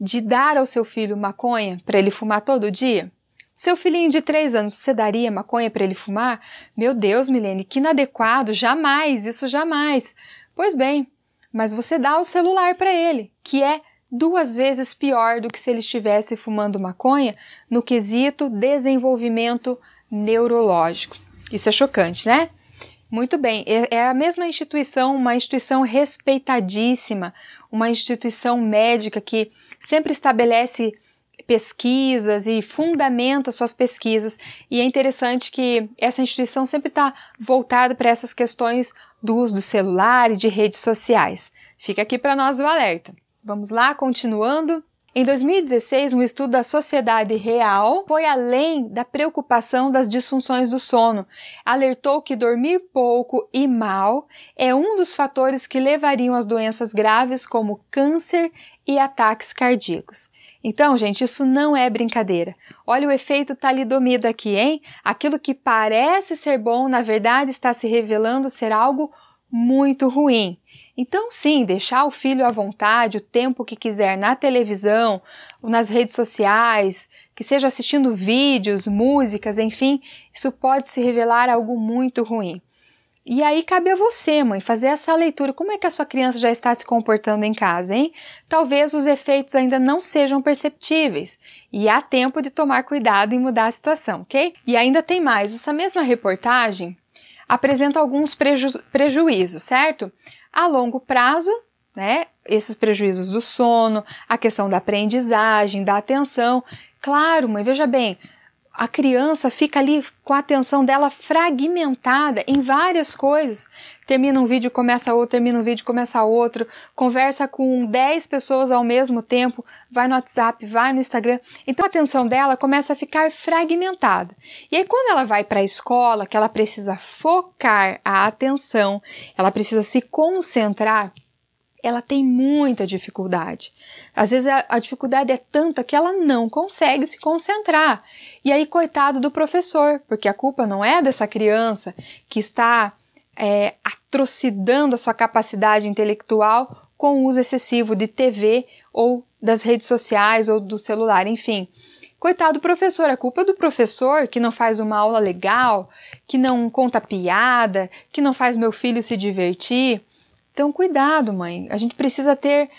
de dar ao seu filho maconha para ele fumar todo dia? Seu filhinho de três anos, você daria maconha para ele fumar? Meu Deus, Milene, que inadequado, jamais, isso jamais. Pois bem, mas você dá o celular para ele, que é duas vezes pior do que se ele estivesse fumando maconha no quesito desenvolvimento neurológico. Isso é chocante, né? Muito bem, é, é a mesma instituição, uma instituição respeitadíssima, uma instituição médica que sempre estabelece pesquisas e fundamenta suas pesquisas. E é interessante que essa instituição sempre está voltada para essas questões do uso do celular e de redes sociais. Fica aqui para nós o alerta. Vamos lá, continuando. Em 2016, um estudo da Sociedade Real foi além da preocupação das disfunções do sono. Alertou que dormir pouco e mal é um dos fatores que levariam às doenças graves como câncer e ataques cardíacos. Então, gente, isso não é brincadeira. Olha o efeito talidomida aqui, hein? Aquilo que parece ser bom, na verdade, está se revelando ser algo muito ruim. Então, sim, deixar o filho à vontade o tempo que quiser na televisão, nas redes sociais, que seja assistindo vídeos, músicas, enfim, isso pode se revelar algo muito ruim. E aí cabe a você, mãe, fazer essa leitura. Como é que a sua criança já está se comportando em casa, hein? Talvez os efeitos ainda não sejam perceptíveis e há tempo de tomar cuidado e mudar a situação, ok? E ainda tem mais. Essa mesma reportagem apresenta alguns preju prejuízos, certo? A longo prazo, né, esses prejuízos do sono, a questão da aprendizagem, da atenção. Claro, mãe, veja bem, a criança fica ali com a atenção dela fragmentada em várias coisas. Termina um vídeo, começa outro, termina um vídeo, começa outro, conversa com 10 pessoas ao mesmo tempo, vai no WhatsApp, vai no Instagram. Então a atenção dela começa a ficar fragmentada. E aí quando ela vai para a escola, que ela precisa focar a atenção, ela precisa se concentrar, ela tem muita dificuldade. Às vezes a, a, dificuldade é tanta que ela não consegue se concentrar. E aí, coitado do professor, porque a culpa não é dessa criança que está é, atrocidando a sua capacidade intelectual com o uso excessivo de TV ou das redes sociais ou do celular, enfim. Coitado do professor, a culpa é do professor que não faz uma aula legal, que não conta piada, que não faz meu filho se divertir. Então, cuidado, mãe. A gente precisa ter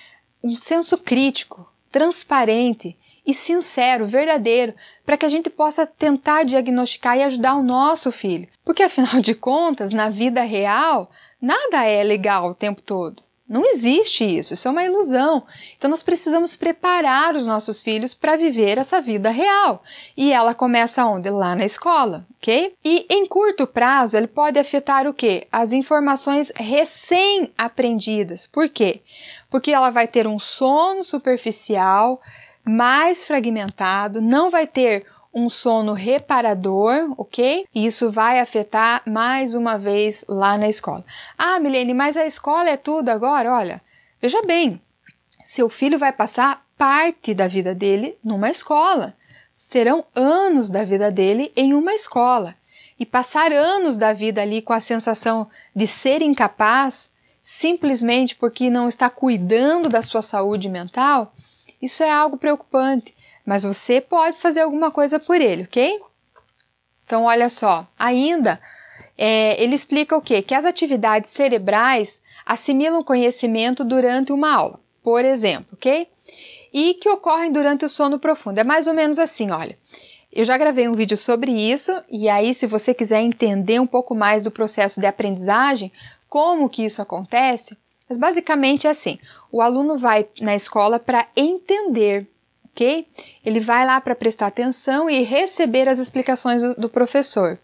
um senso crítico, transparente e sincero, verdadeiro, para que a gente possa tentar diagnosticar e ajudar o nosso filho. Porque afinal de contas, na vida real, nada é legal o tempo todo. Não existe isso, isso é uma ilusão. Então nós precisamos preparar os nossos filhos para viver essa vida real. E ela começa onde? Lá na escola, ok? E em curto prazo ele pode afetar o quê? As informações recém-aprendidas. Por quê? Porque ela vai ter um sono superficial, mais fragmentado, não vai ter um sono reparador, ok? E isso vai afetar mais uma vez lá na escola. Ah, Milene, mas a escola é tudo agora? Olha, veja bem, seu filho vai passar parte da vida dele numa escola. Serão anos da vida dele em uma escola. E passar anos da vida ali com a sensação de ser incapaz, simplesmente porque não está cuidando da sua saúde mental, isso é algo preocupante. Mas você pode fazer alguma coisa por ele, ok? Então, olha só, ainda é, ele explica o quê? Que as atividades cerebrais assimilam conhecimento durante uma aula, por exemplo, ok? E que ocorrem durante o sono profundo. É mais ou menos assim, olha. Eu já gravei um vídeo sobre isso, e aí, se você quiser entender um pouco mais do processo de aprendizagem, como que isso acontece, mas basicamente é assim: o aluno vai na escola para entender, ok? Ele vai lá para prestar atenção e receber as explicações do, do, professor.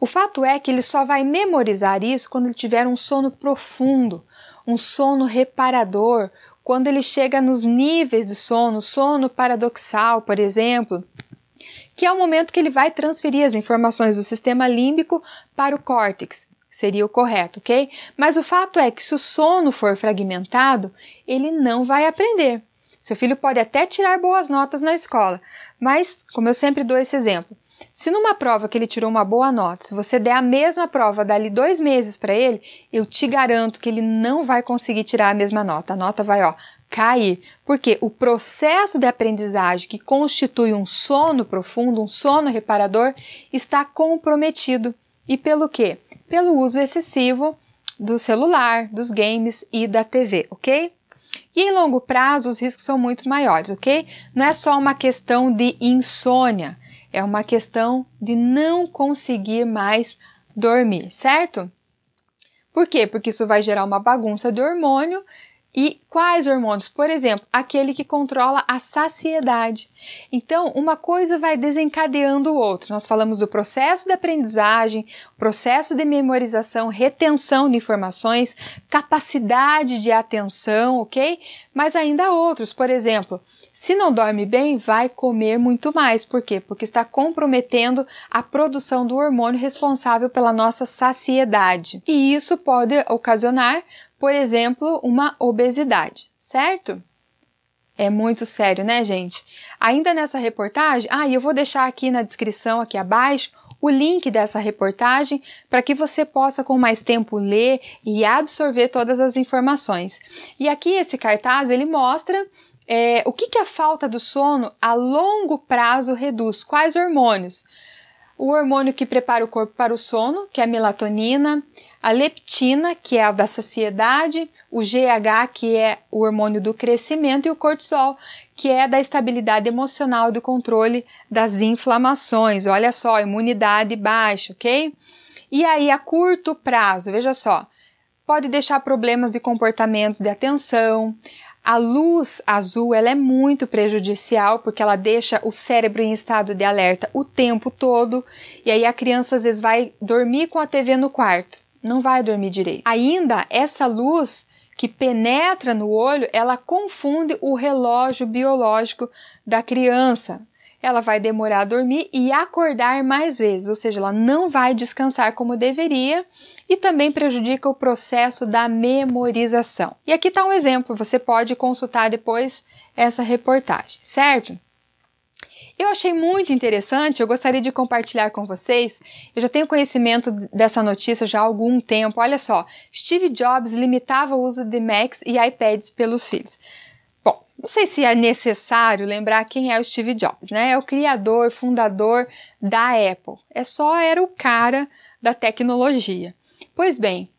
O fato é que ele só vai memorizar isso quando ele tiver um sono profundo, um sono reparador, quando ele chega nos níveis de sono, sono paradoxal, por exemplo, que é o momento que ele vai transferir as informações do sistema límbico para o córtex. Seria o correto, ok? Mas o fato é que se o sono for fragmentado, ele não vai aprender. Seu filho pode até tirar boas notas na escola, mas, como eu sempre dou esse exemplo, se numa prova que ele tirou uma boa nota, se você der a mesma prova dali dois meses para ele, eu te garanto que ele não vai conseguir tirar a mesma nota. A nota vai, ó, cair. Porque o processo de aprendizagem que constitui um sono profundo, um sono reparador, está comprometido. E pelo quê? Pelo uso excessivo do celular, dos games e da TV, ok? E em longo prazo os riscos são muito maiores, ok? Não é só uma questão de insônia, é uma questão de não conseguir mais dormir, certo? Por quê? Porque isso vai gerar uma bagunça de hormônio e quais hormônios? Por exemplo, aquele que controla a saciedade. Então, uma coisa vai desencadeando o outro. Nós falamos do processo de aprendizagem, processo de memorização, retenção de informações, capacidade de atenção, ok? Mas ainda outros. Por exemplo, se não dorme bem, vai comer muito mais. Por quê? Porque está comprometendo a produção do hormônio responsável pela nossa saciedade. E isso pode ocasionar por exemplo, uma obesidade, certo? É muito sério, né, gente? Ainda nessa reportagem, ah, eu vou deixar aqui na descrição aqui abaixo o link dessa reportagem para que você possa com mais tempo ler e absorver todas as informações. E aqui esse cartaz ele mostra é, o que, que a falta do sono a longo prazo reduz, quais hormônios o hormônio que prepara o corpo para o sono, que é a melatonina, a leptina, que é a da saciedade, o GH, que é o hormônio do crescimento, e o cortisol, que é da estabilidade emocional e do controle das inflamações. Olha só, imunidade baixa, ok? E aí, a curto prazo, veja só, pode deixar problemas de comportamentos de atenção, a luz azul ela é muito prejudicial porque ela deixa o cérebro em estado de alerta o tempo todo e aí a criança às vezes vai dormir com a TV no quarto, não vai dormir direito. Ainda essa luz que penetra no olho, ela confunde o relógio biológico da criança. Ela vai demorar a dormir e acordar mais vezes, ou seja, ela não vai descansar como deveria e também prejudica o processo da memorização. E aqui está um exemplo, você pode consultar depois essa reportagem, certo? Eu achei muito interessante, eu gostaria de compartilhar com vocês. Eu já tenho conhecimento dessa notícia já há algum tempo. Olha só, Steve Jobs limitava o uso de Macs e iPads pelos filhos. Não sei se é necessário lembrar quem é o Steve Jobs, né? É o criador, fundador da Apple. É só era o cara da tecnologia. Pois bem,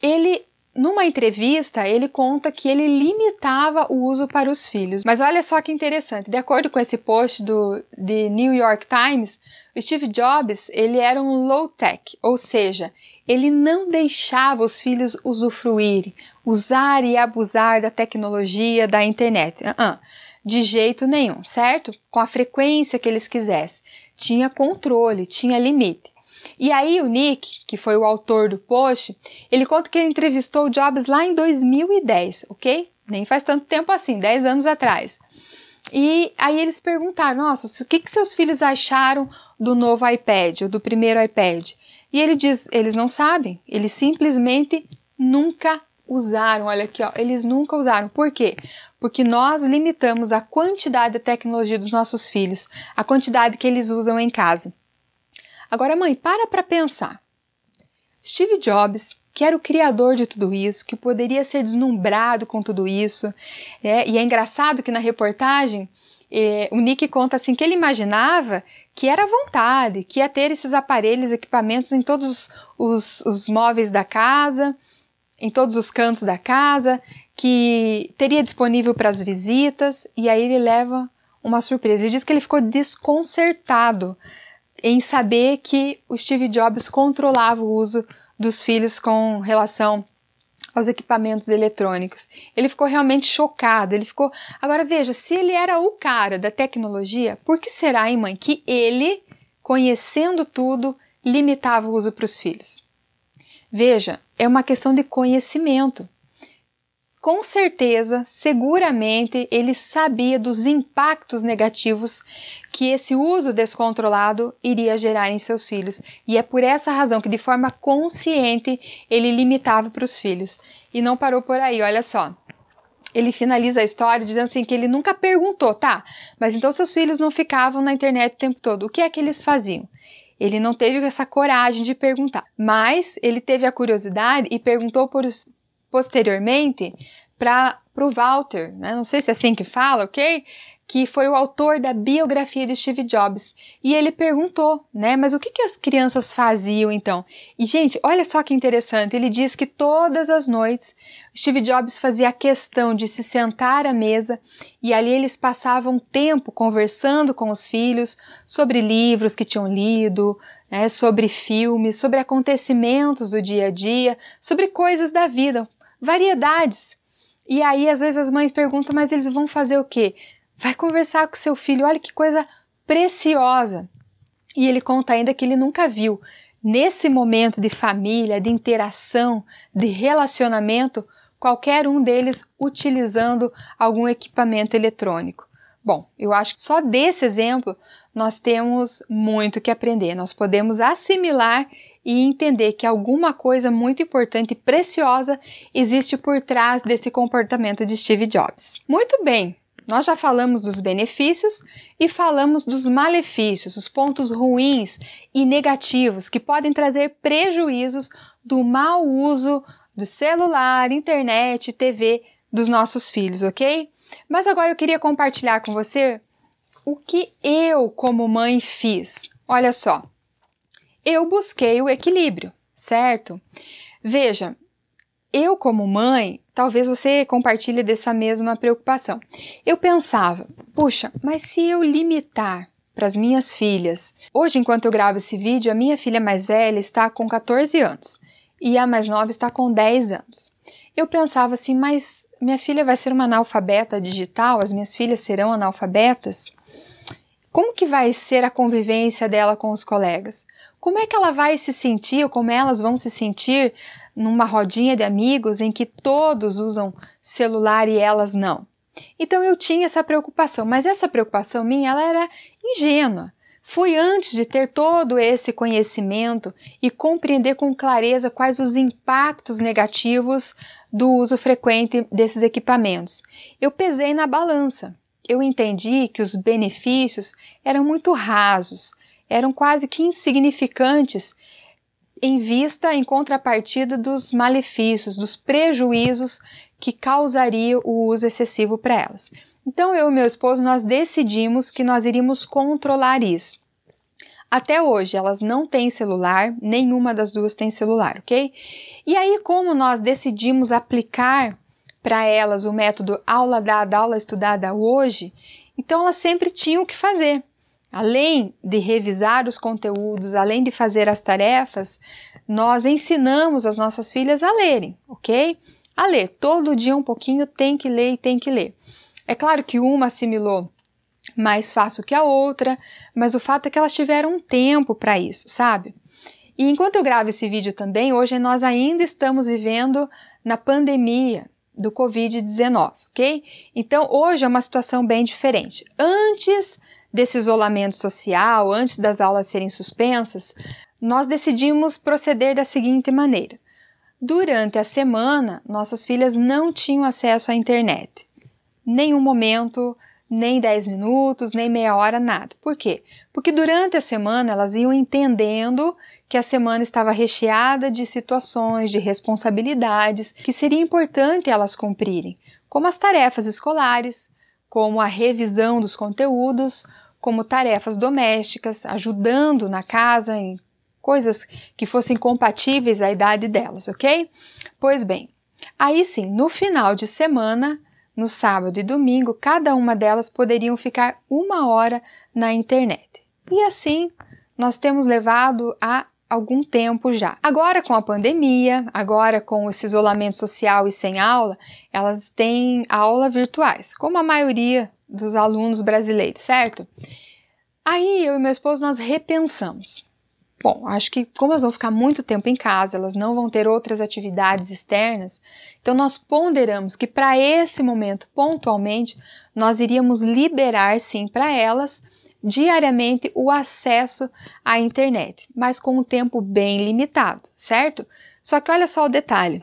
ele numa entrevista, ele conta que ele limitava o uso para os filhos. Mas olha só que interessante, de acordo com esse post do The New York Times, o Steve Jobs, ele era um low-tech, ou seja, ele não deixava os filhos usufruir, usar e abusar da tecnologia da internet. Uh -uh, de jeito nenhum, certo? Com a frequência que eles quisessem. Tinha controle, tinha limite. E aí o Nick, que foi o autor do post, ele conta que ele entrevistou o Jobs lá em 2010, ok? Nem faz tanto tempo assim, 10 anos atrás. E aí eles perguntaram, nossa, o que, que seus filhos acharam do novo iPad, ou do primeiro iPad? E ele diz, eles não sabem, eles simplesmente nunca usaram, olha aqui, ó, eles nunca usaram. Por quê? Porque nós limitamos a quantidade de tecnologia dos nossos filhos, a quantidade que eles usam em casa. Agora, mãe, para para pensar. Steve Jobs, que era o criador de tudo isso, que poderia ser deslumbrado com tudo isso, é, e é engraçado que na reportagem E, o Nick conta assim que ele imaginava que era vontade, que ia ter esses aparelhos, equipamentos em todos os, os móveis da casa, em todos os cantos da casa, que teria disponível para as visitas, e aí ele leva uma surpresa. Ele diz que ele ficou desconcertado em saber que o Steve Jobs controlava o uso dos filhos com relação aos equipamentos eletrônicos. Ele ficou realmente chocado. Ele ficou. Agora veja, se ele era o cara da tecnologia, por que será, hein, mãe, que ele, conhecendo tudo, limitava o uso para os filhos? Veja, é uma questão de conhecimento com certeza, seguramente, ele sabia dos impactos negativos que esse uso descontrolado iria gerar em seus filhos. E é por essa razão que, de forma consciente, ele limitava para os filhos. E não parou por aí, olha só. Ele finaliza a história dizendo assim que ele nunca perguntou, tá? Mas então seus filhos não ficavam na internet o tempo todo. O que é que eles faziam? Ele não teve essa coragem de perguntar, mas ele teve a curiosidade e perguntou por, posteriormente para o Walter, né? não sei se é assim que fala, ok? Que foi o autor da biografia de Steve Jobs. E ele perguntou, né? Mas o que, que as crianças faziam então? E, gente, olha só que interessante. Ele diz que todas as noites Steve Jobs fazia questão de se sentar à mesa e ali eles passavam tempo conversando com os filhos sobre livros que tinham lido, né, sobre filmes, sobre acontecimentos do dia a dia, sobre coisas da vida, variedades. E aí, às vezes, as mães perguntam, mas eles vão fazer o quê? Vai conversar com seu filho, olha que coisa preciosa. E ele conta ainda que ele nunca viu, nesse momento de família, de interação, de relacionamento, qualquer um deles utilizando algum equipamento eletrônico. Bom, eu acho que só desse exemplo nós temos muito que aprender. Nós podemos assimilar e entender que alguma coisa muito importante e preciosa existe por trás desse comportamento de Steve Jobs. Muito bem, nós já falamos dos benefícios e falamos dos malefícios, os pontos ruins e negativos que podem trazer prejuízos do mau uso do celular, internet, TV dos nossos filhos, ok? Mas agora eu queria compartilhar com você o que eu, como mãe, fiz. Olha só, eu busquei o equilíbrio, certo? Veja, eu, como mãe, talvez você compartilhe dessa mesma preocupação. Eu pensava, puxa, mas se eu limitar para as minhas filhas. Hoje, enquanto eu gravo esse vídeo, a minha filha mais velha está com 14 anos e a mais nova está com 10 anos. Eu pensava assim, mas minha filha vai ser uma analfabeta digital, as minhas filhas serão analfabetas? Como que vai ser a convivência dela com os colegas? Como é que ela vai se sentir, ou como elas vão se sentir numa rodinha de amigos em que todos usam celular e elas não? Então eu tinha essa preocupação, mas essa preocupação minha ela era ingênua. Foi antes de ter todo esse conhecimento e compreender com clareza quais os impactos negativos do uso frequente desses equipamentos. Eu pesei na balança. Eu entendi que os benefícios eram muito rasos, eram quase que insignificantes em vista, em contrapartida dos malefícios, dos prejuízos que causaria o uso excessivo para elas. Então eu e meu esposo nós decidimos que nós iríamos controlar isso. Até hoje elas não têm celular, nenhuma das duas tem celular, ok? E aí, como nós decidimos aplicar para elas o método aula dada, aula estudada hoje, então elas sempre tinham que fazer. Além de revisar os conteúdos, além de fazer as tarefas, nós ensinamos as nossas filhas a lerem, ok? A ler. Todo dia um pouquinho tem que ler e tem que ler. É claro que uma assimilou mais fácil que a outra, mas o fato é que elas tiveram um tempo para isso, sabe? E enquanto eu gravo esse vídeo também, hoje nós ainda estamos vivendo na pandemia do Covid-19, ok? Então hoje é uma situação bem diferente. Antes desse isolamento social, antes das aulas serem suspensas, nós decidimos proceder da seguinte maneira. Durante a semana, nossas filhas não tinham acesso à internet. Nenhum momento nem 10 minutos, nem meia hora, nada. Por quê? Porque durante a semana elas iam entendendo que a semana estava recheada de situações, de responsabilidades que seria importante elas cumprirem, como as tarefas escolares, como a revisão dos conteúdos, como tarefas domésticas, ajudando na casa em coisas que fossem compatíveis à idade delas, ok? Pois bem, aí sim, no final de semana, no sábado e domingo, cada uma delas poderiam ficar uma hora na internet. E assim nós temos levado a algum tempo já. Agora com a pandemia, agora com esse isolamento social e sem aula, elas têm aula virtuais, como a maioria dos alunos brasileiros, certo? Aí eu e meu esposo nós repensamos. Bom, acho que como elas vão ficar muito tempo em casa, elas não vão ter outras atividades externas, então nós ponderamos que para esse momento, pontualmente, nós iríamos liberar sim para elas diariamente o acesso à internet, mas com um tempo bem limitado, certo? Só que olha só o detalhe.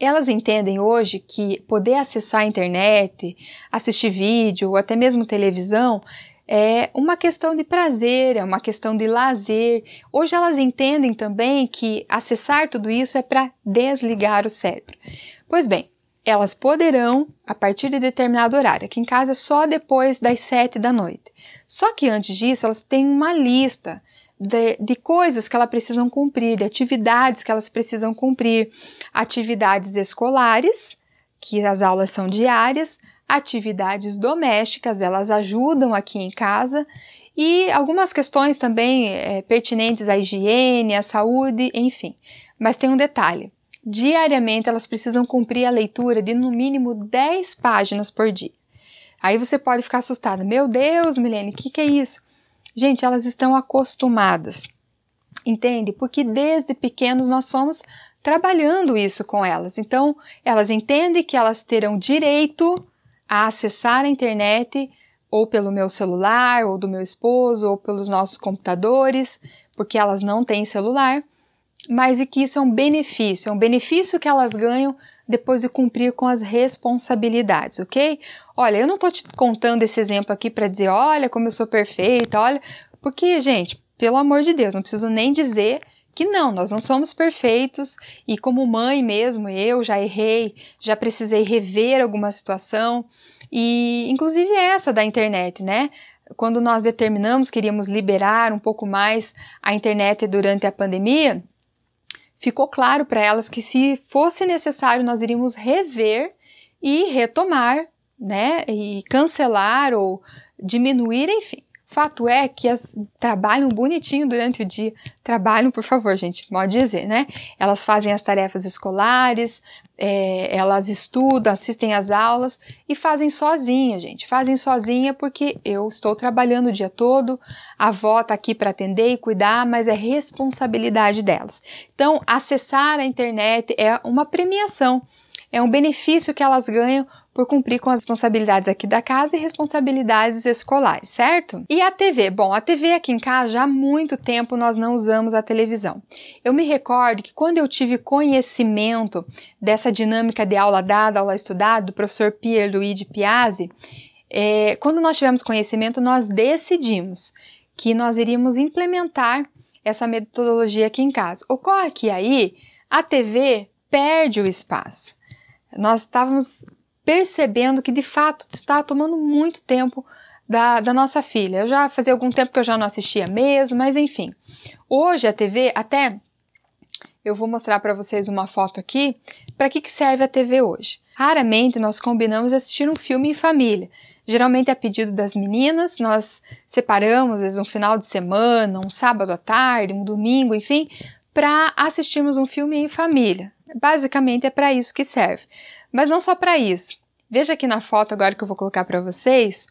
Elas entendem hoje que poder acessar a internet, assistir vídeo ou até mesmo televisão é uma questão de prazer, é uma questão de lazer. Hoje elas entendem também que acessar tudo isso é para desligar o cérebro. Pois bem, elas poderão a partir de determinado horário. Aqui em casa é só depois das sete da noite. Só que antes disso, elas têm uma lista de, de, coisas que elas precisam cumprir, de atividades que elas precisam cumprir, atividades escolares, que as aulas são diárias, atividades domésticas, elas ajudam aqui em casa, e algumas questões também é, pertinentes à higiene, à saúde, enfim. Mas tem um detalhe: Diariamente elas precisam cumprir a leitura de no mínimo 10 páginas por dia. Aí você pode ficar assustada. Meu Deus, Milene, o que, que é isso? Gente, elas estão acostumadas. Entende? Porque desde pequenos nós fomos trabalhando isso com elas. Então, elas entendem que elas terão direito a acessar a internet ou pelo meu celular, ou do meu esposo, ou pelos nossos computadores, porque elas não têm celular mas e que isso é um benefício, é um benefício que elas ganham depois de cumprir com as responsabilidades, ok? Olha, eu não estou te contando esse exemplo aqui para dizer, olha como eu sou perfeita, olha, porque, gente, pelo amor de Deus, não preciso nem dizer que não, nós não somos perfeitos e como mãe mesmo, eu já errei, já precisei rever alguma situação e inclusive essa da internet, né? Quando nós determinamos que iríamos liberar um pouco mais a internet durante a pandemia, ficou claro para elas que se fosse necessário nós iríamos rever e retomar, né, e cancelar ou diminuir, enfim. Fato é que elas trabalham bonitinho durante o dia. Trabalham, por favor, gente, pode dizer, né? Elas fazem as tarefas escolares, é, elas estudam, assistem às aulas e fazem sozinha, gente. Fazem sozinha porque eu estou trabalhando o dia todo, a avó está aqui para atender e cuidar, mas é responsabilidade delas. Então, acessar a internet é uma premiação, é um benefício que elas ganham por cumprir com as responsabilidades aqui da casa e responsabilidades escolares, certo? E a TV? Bom, a TV aqui em casa já há muito tempo nós não usamos a televisão. Eu me recordo que quando eu tive conhecimento dessa dinâmica de aula dada, aula estudada, do professor Pierre Luigi Piazzi, é, quando nós tivemos conhecimento, nós decidimos que nós iríamos implementar essa metodologia aqui em casa. Ocorre que aí a TV perde o espaço. Nós estávamos percebendo que de fato está tomando muito tempo da, da, nossa filha. Eu já fazia algum tempo que eu já não assistia mesmo, mas enfim. Hoje a TV, até eu vou mostrar para vocês uma foto aqui. Para que, que serve a TV hoje? Raramente nós combinamos assistir um filme em família. Geralmente a pedido das meninas, nós separamos, às vezes, um final de semana, um sábado à tarde, um domingo, enfim, para assistirmos um filme em família. Basicamente é para isso que serve. Mas não só para isso. Veja aqui na foto agora que eu vou colocar para vocês.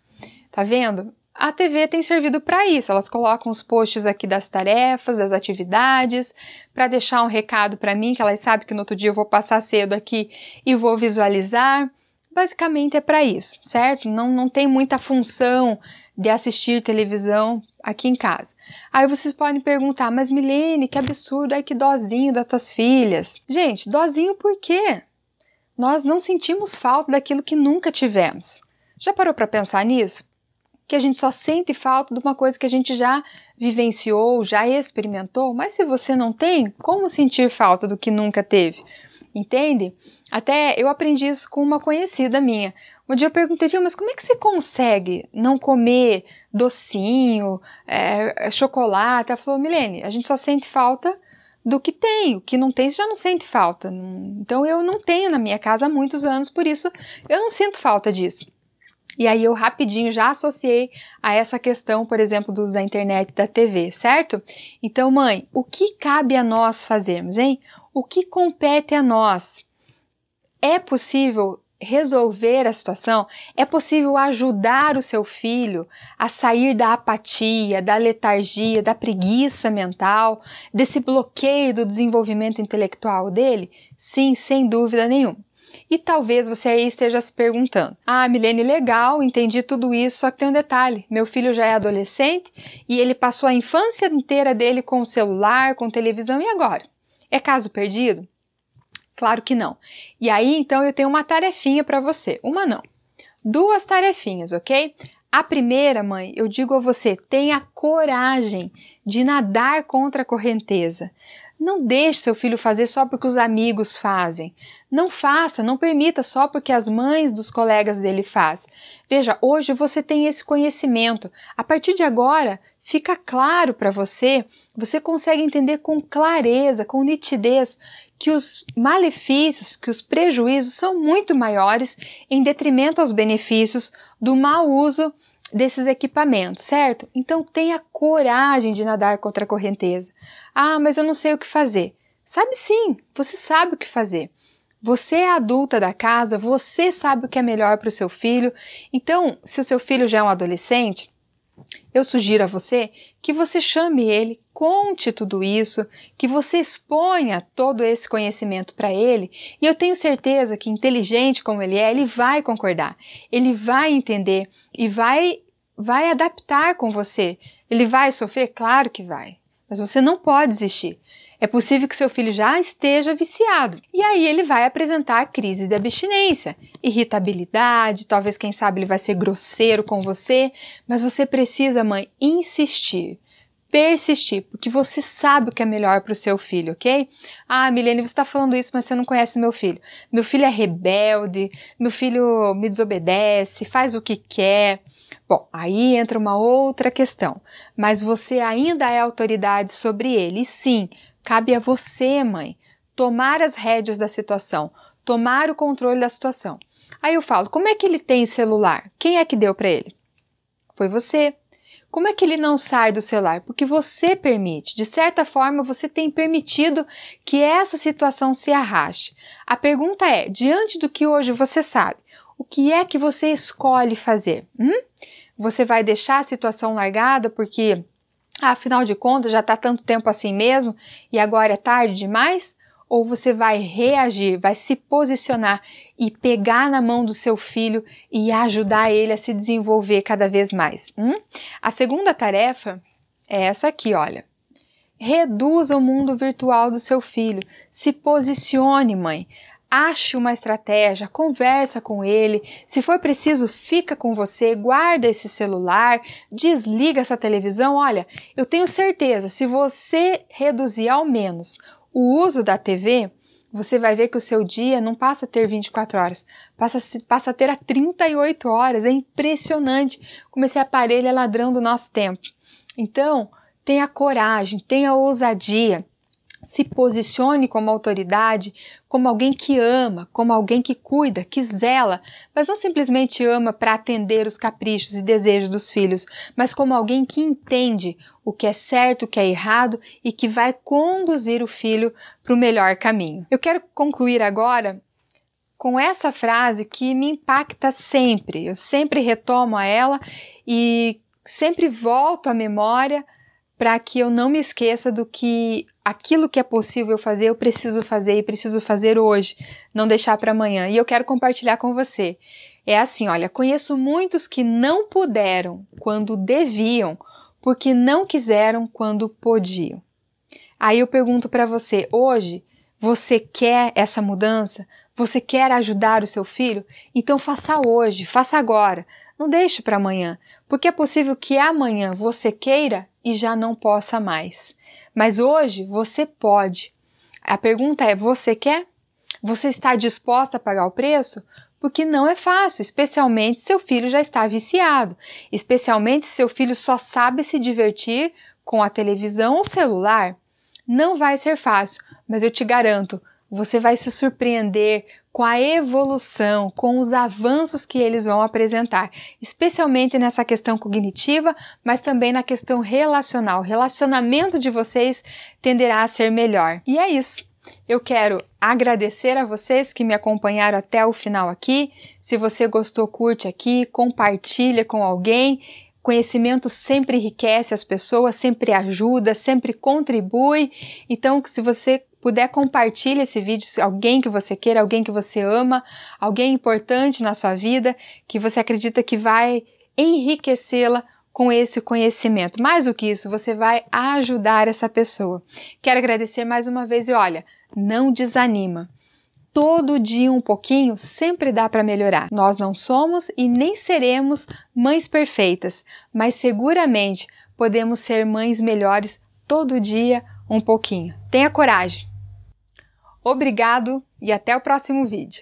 Tá vendo? A TV tem servido para isso. Elas colocam os posts aqui das tarefas, das atividades, para deixar um recado para mim, que elas sabem que no outro dia eu vou passar cedo aqui e vou visualizar. Basicamente é para isso, certo? Não, não tem muita função de assistir televisão aqui em casa. Aí vocês podem perguntar, mas Milene, que absurdo, ai que dozinho das tuas filhas. Gente, dozinho por quê? Nós não sentimos falta daquilo que nunca tivemos. Já parou para pensar nisso? Que a gente só sente falta de uma coisa que a gente já vivenciou, já experimentou, mas se você não tem, como sentir falta do que nunca teve? Entende? Até eu aprendi isso com uma conhecida minha. Um dia eu perguntei, viu, mas como é que você consegue não comer docinho, é, chocolate? Ela falou, Milene, a gente só sente falta do que tem. O que não tem, você já não sente falta. Então eu não tenho na minha casa há muitos anos, por isso eu não sinto falta disso. E aí eu rapidinho já associei a essa questão, por exemplo, do uso da internet e da TV, certo? Então, mãe, o que cabe a nós fazermos, hein? O que compete a nós? É possível resolver a situação? É possível ajudar o seu filho a sair da apatia, da letargia, da preguiça mental, desse bloqueio do desenvolvimento intelectual dele? Sim, sem dúvida nenhuma. E talvez você aí esteja se perguntando: Ah, Milene, legal, entendi tudo isso, só que tem um detalhe: meu filho já é adolescente e ele passou a infância inteira dele com o celular, com televisão, e agora? É caso perdido? Claro que não. E aí, então, eu tenho uma tarefinha para você. Uma não. Duas tarefinhas, ok? A primeira, mãe, eu digo a você, tenha coragem de nadar contra a correnteza. Não deixe seu filho fazer só porque os amigos fazem. Não faça, não permita só porque as mães dos colegas dele faz. Veja, hoje você tem esse conhecimento. A partir de agora, fica claro para você, você consegue entender com clareza, com nitidez que os malefícios, que os prejuízos são muito maiores em detrimento aos benefícios do mau uso desses equipamentos, certo? Então tenha coragem de nadar contra a correnteza. Ah, mas eu não sei o que fazer. Sabe sim, você sabe o que fazer. Você é adulta da casa, você sabe o que é melhor para o seu filho. Então, se o seu filho já é um adolescente, eu sugiro a você que você chame ele, conte tudo isso, que você exponha todo esse conhecimento para ele, e eu tenho certeza que, inteligente como ele é, ele vai concordar, ele vai entender e vai, vai adaptar com você. Ele vai sofrer? Claro que vai, mas você não pode desistir. É possível que seu filho já esteja viciado. E aí ele vai apresentar crises de abstinência, irritabilidade, talvez quem sabe ele vai ser grosseiro com você, mas você precisa, mãe, insistir persistir, porque você sabe o que é melhor para o seu filho, ok? Ah, Milene, você está falando isso, mas você não conhece meu filho. Meu filho é rebelde, meu filho me desobedece, faz o que quer. Bom, aí entra uma outra questão, mas você ainda é autoridade sobre ele. Sim, Cabe a você, mãe, tomar as rédeas da situação, tomar o controle da situação. Aí eu falo: como é que ele tem celular? Quem é que deu para ele? Foi você. Como é que ele não sai do celular? Porque você permite. De certa forma, você tem permitido que essa situação se arraste. A pergunta é: diante do que hoje você sabe, o que é que você escolhe fazer? Hum? Você vai deixar a situação largada porque afinal de contas já está tanto tempo assim mesmo e agora é tarde demais? Ou você vai reagir, vai se posicionar e pegar na mão do seu filho e ajudar ele a se desenvolver cada vez mais? Hum? A segunda tarefa é essa aqui, olha. Reduza o mundo virtual do seu filho. Se posicione, mãe. Ache uma estratégia, conversa com ele. Se for preciso, fica com você, guarda esse celular, desliga essa televisão. Olha, eu tenho certeza, se você reduzir ao menos o uso da TV, você vai ver que o seu dia não passa a ter 24 horas, passa, passa a ter a 38 horas. É impressionante como esse aparelho é ladrão do nosso tempo. Então, tenha coragem, tenha ousadia se posicione como autoridade, como alguém que ama, como alguém que cuida, que zela, mas não simplesmente ama para atender os caprichos e desejos dos filhos, mas como alguém que entende o que é certo, o que é errado e que vai conduzir o filho para o melhor caminho. Eu quero concluir agora com essa frase que me impacta sempre. Eu sempre retomo a ela e sempre volto à memória para que eu não me esqueça do que aquilo que é possível fazer, eu preciso fazer e preciso fazer hoje, não deixar para amanhã. E eu quero compartilhar com você. É assim, olha, conheço muitos que não puderam quando deviam, porque não quiseram quando podiam. Aí eu pergunto para você, hoje, você quer essa mudança? Você quer ajudar o seu filho? Então faça hoje, faça agora. Não deixe para amanhã, porque é possível que amanhã você queira e já não possa mais. Mas hoje você pode. A pergunta é: você quer? Você está disposta a pagar o preço? porque não é fácil, especialmente se seu filho já está viciado, especialmente se seu filho só sabe se divertir com a televisão ou celular. Não vai ser fácil, mas eu te garanto, você vai se surpreender com a evolução, com os avanços que eles vão apresentar, especialmente nessa questão cognitiva, mas também na questão relacional. O relacionamento de vocês tenderá a ser melhor. E é isso. Eu quero agradecer a vocês que me acompanharam até o final aqui. Se você gostou, curte aqui, compartilha com alguém. Conhecimento sempre enriquece as pessoas, sempre ajuda, sempre contribui. Então, se você puder compartilhe esse vídeo se alguém que você queira, alguém que você ama, alguém importante na sua vida, que você acredita que vai enriquecê-la com esse conhecimento. Mais do que isso, você vai ajudar essa pessoa. Quero agradecer mais uma vez e olha, não desanima. Todo dia um pouquinho sempre dá para melhorar. Nós não somos e nem seremos mães perfeitas, mas seguramente podemos ser mães melhores todo dia um pouquinho. Tenha coragem! Obrigado e até o próximo vídeo.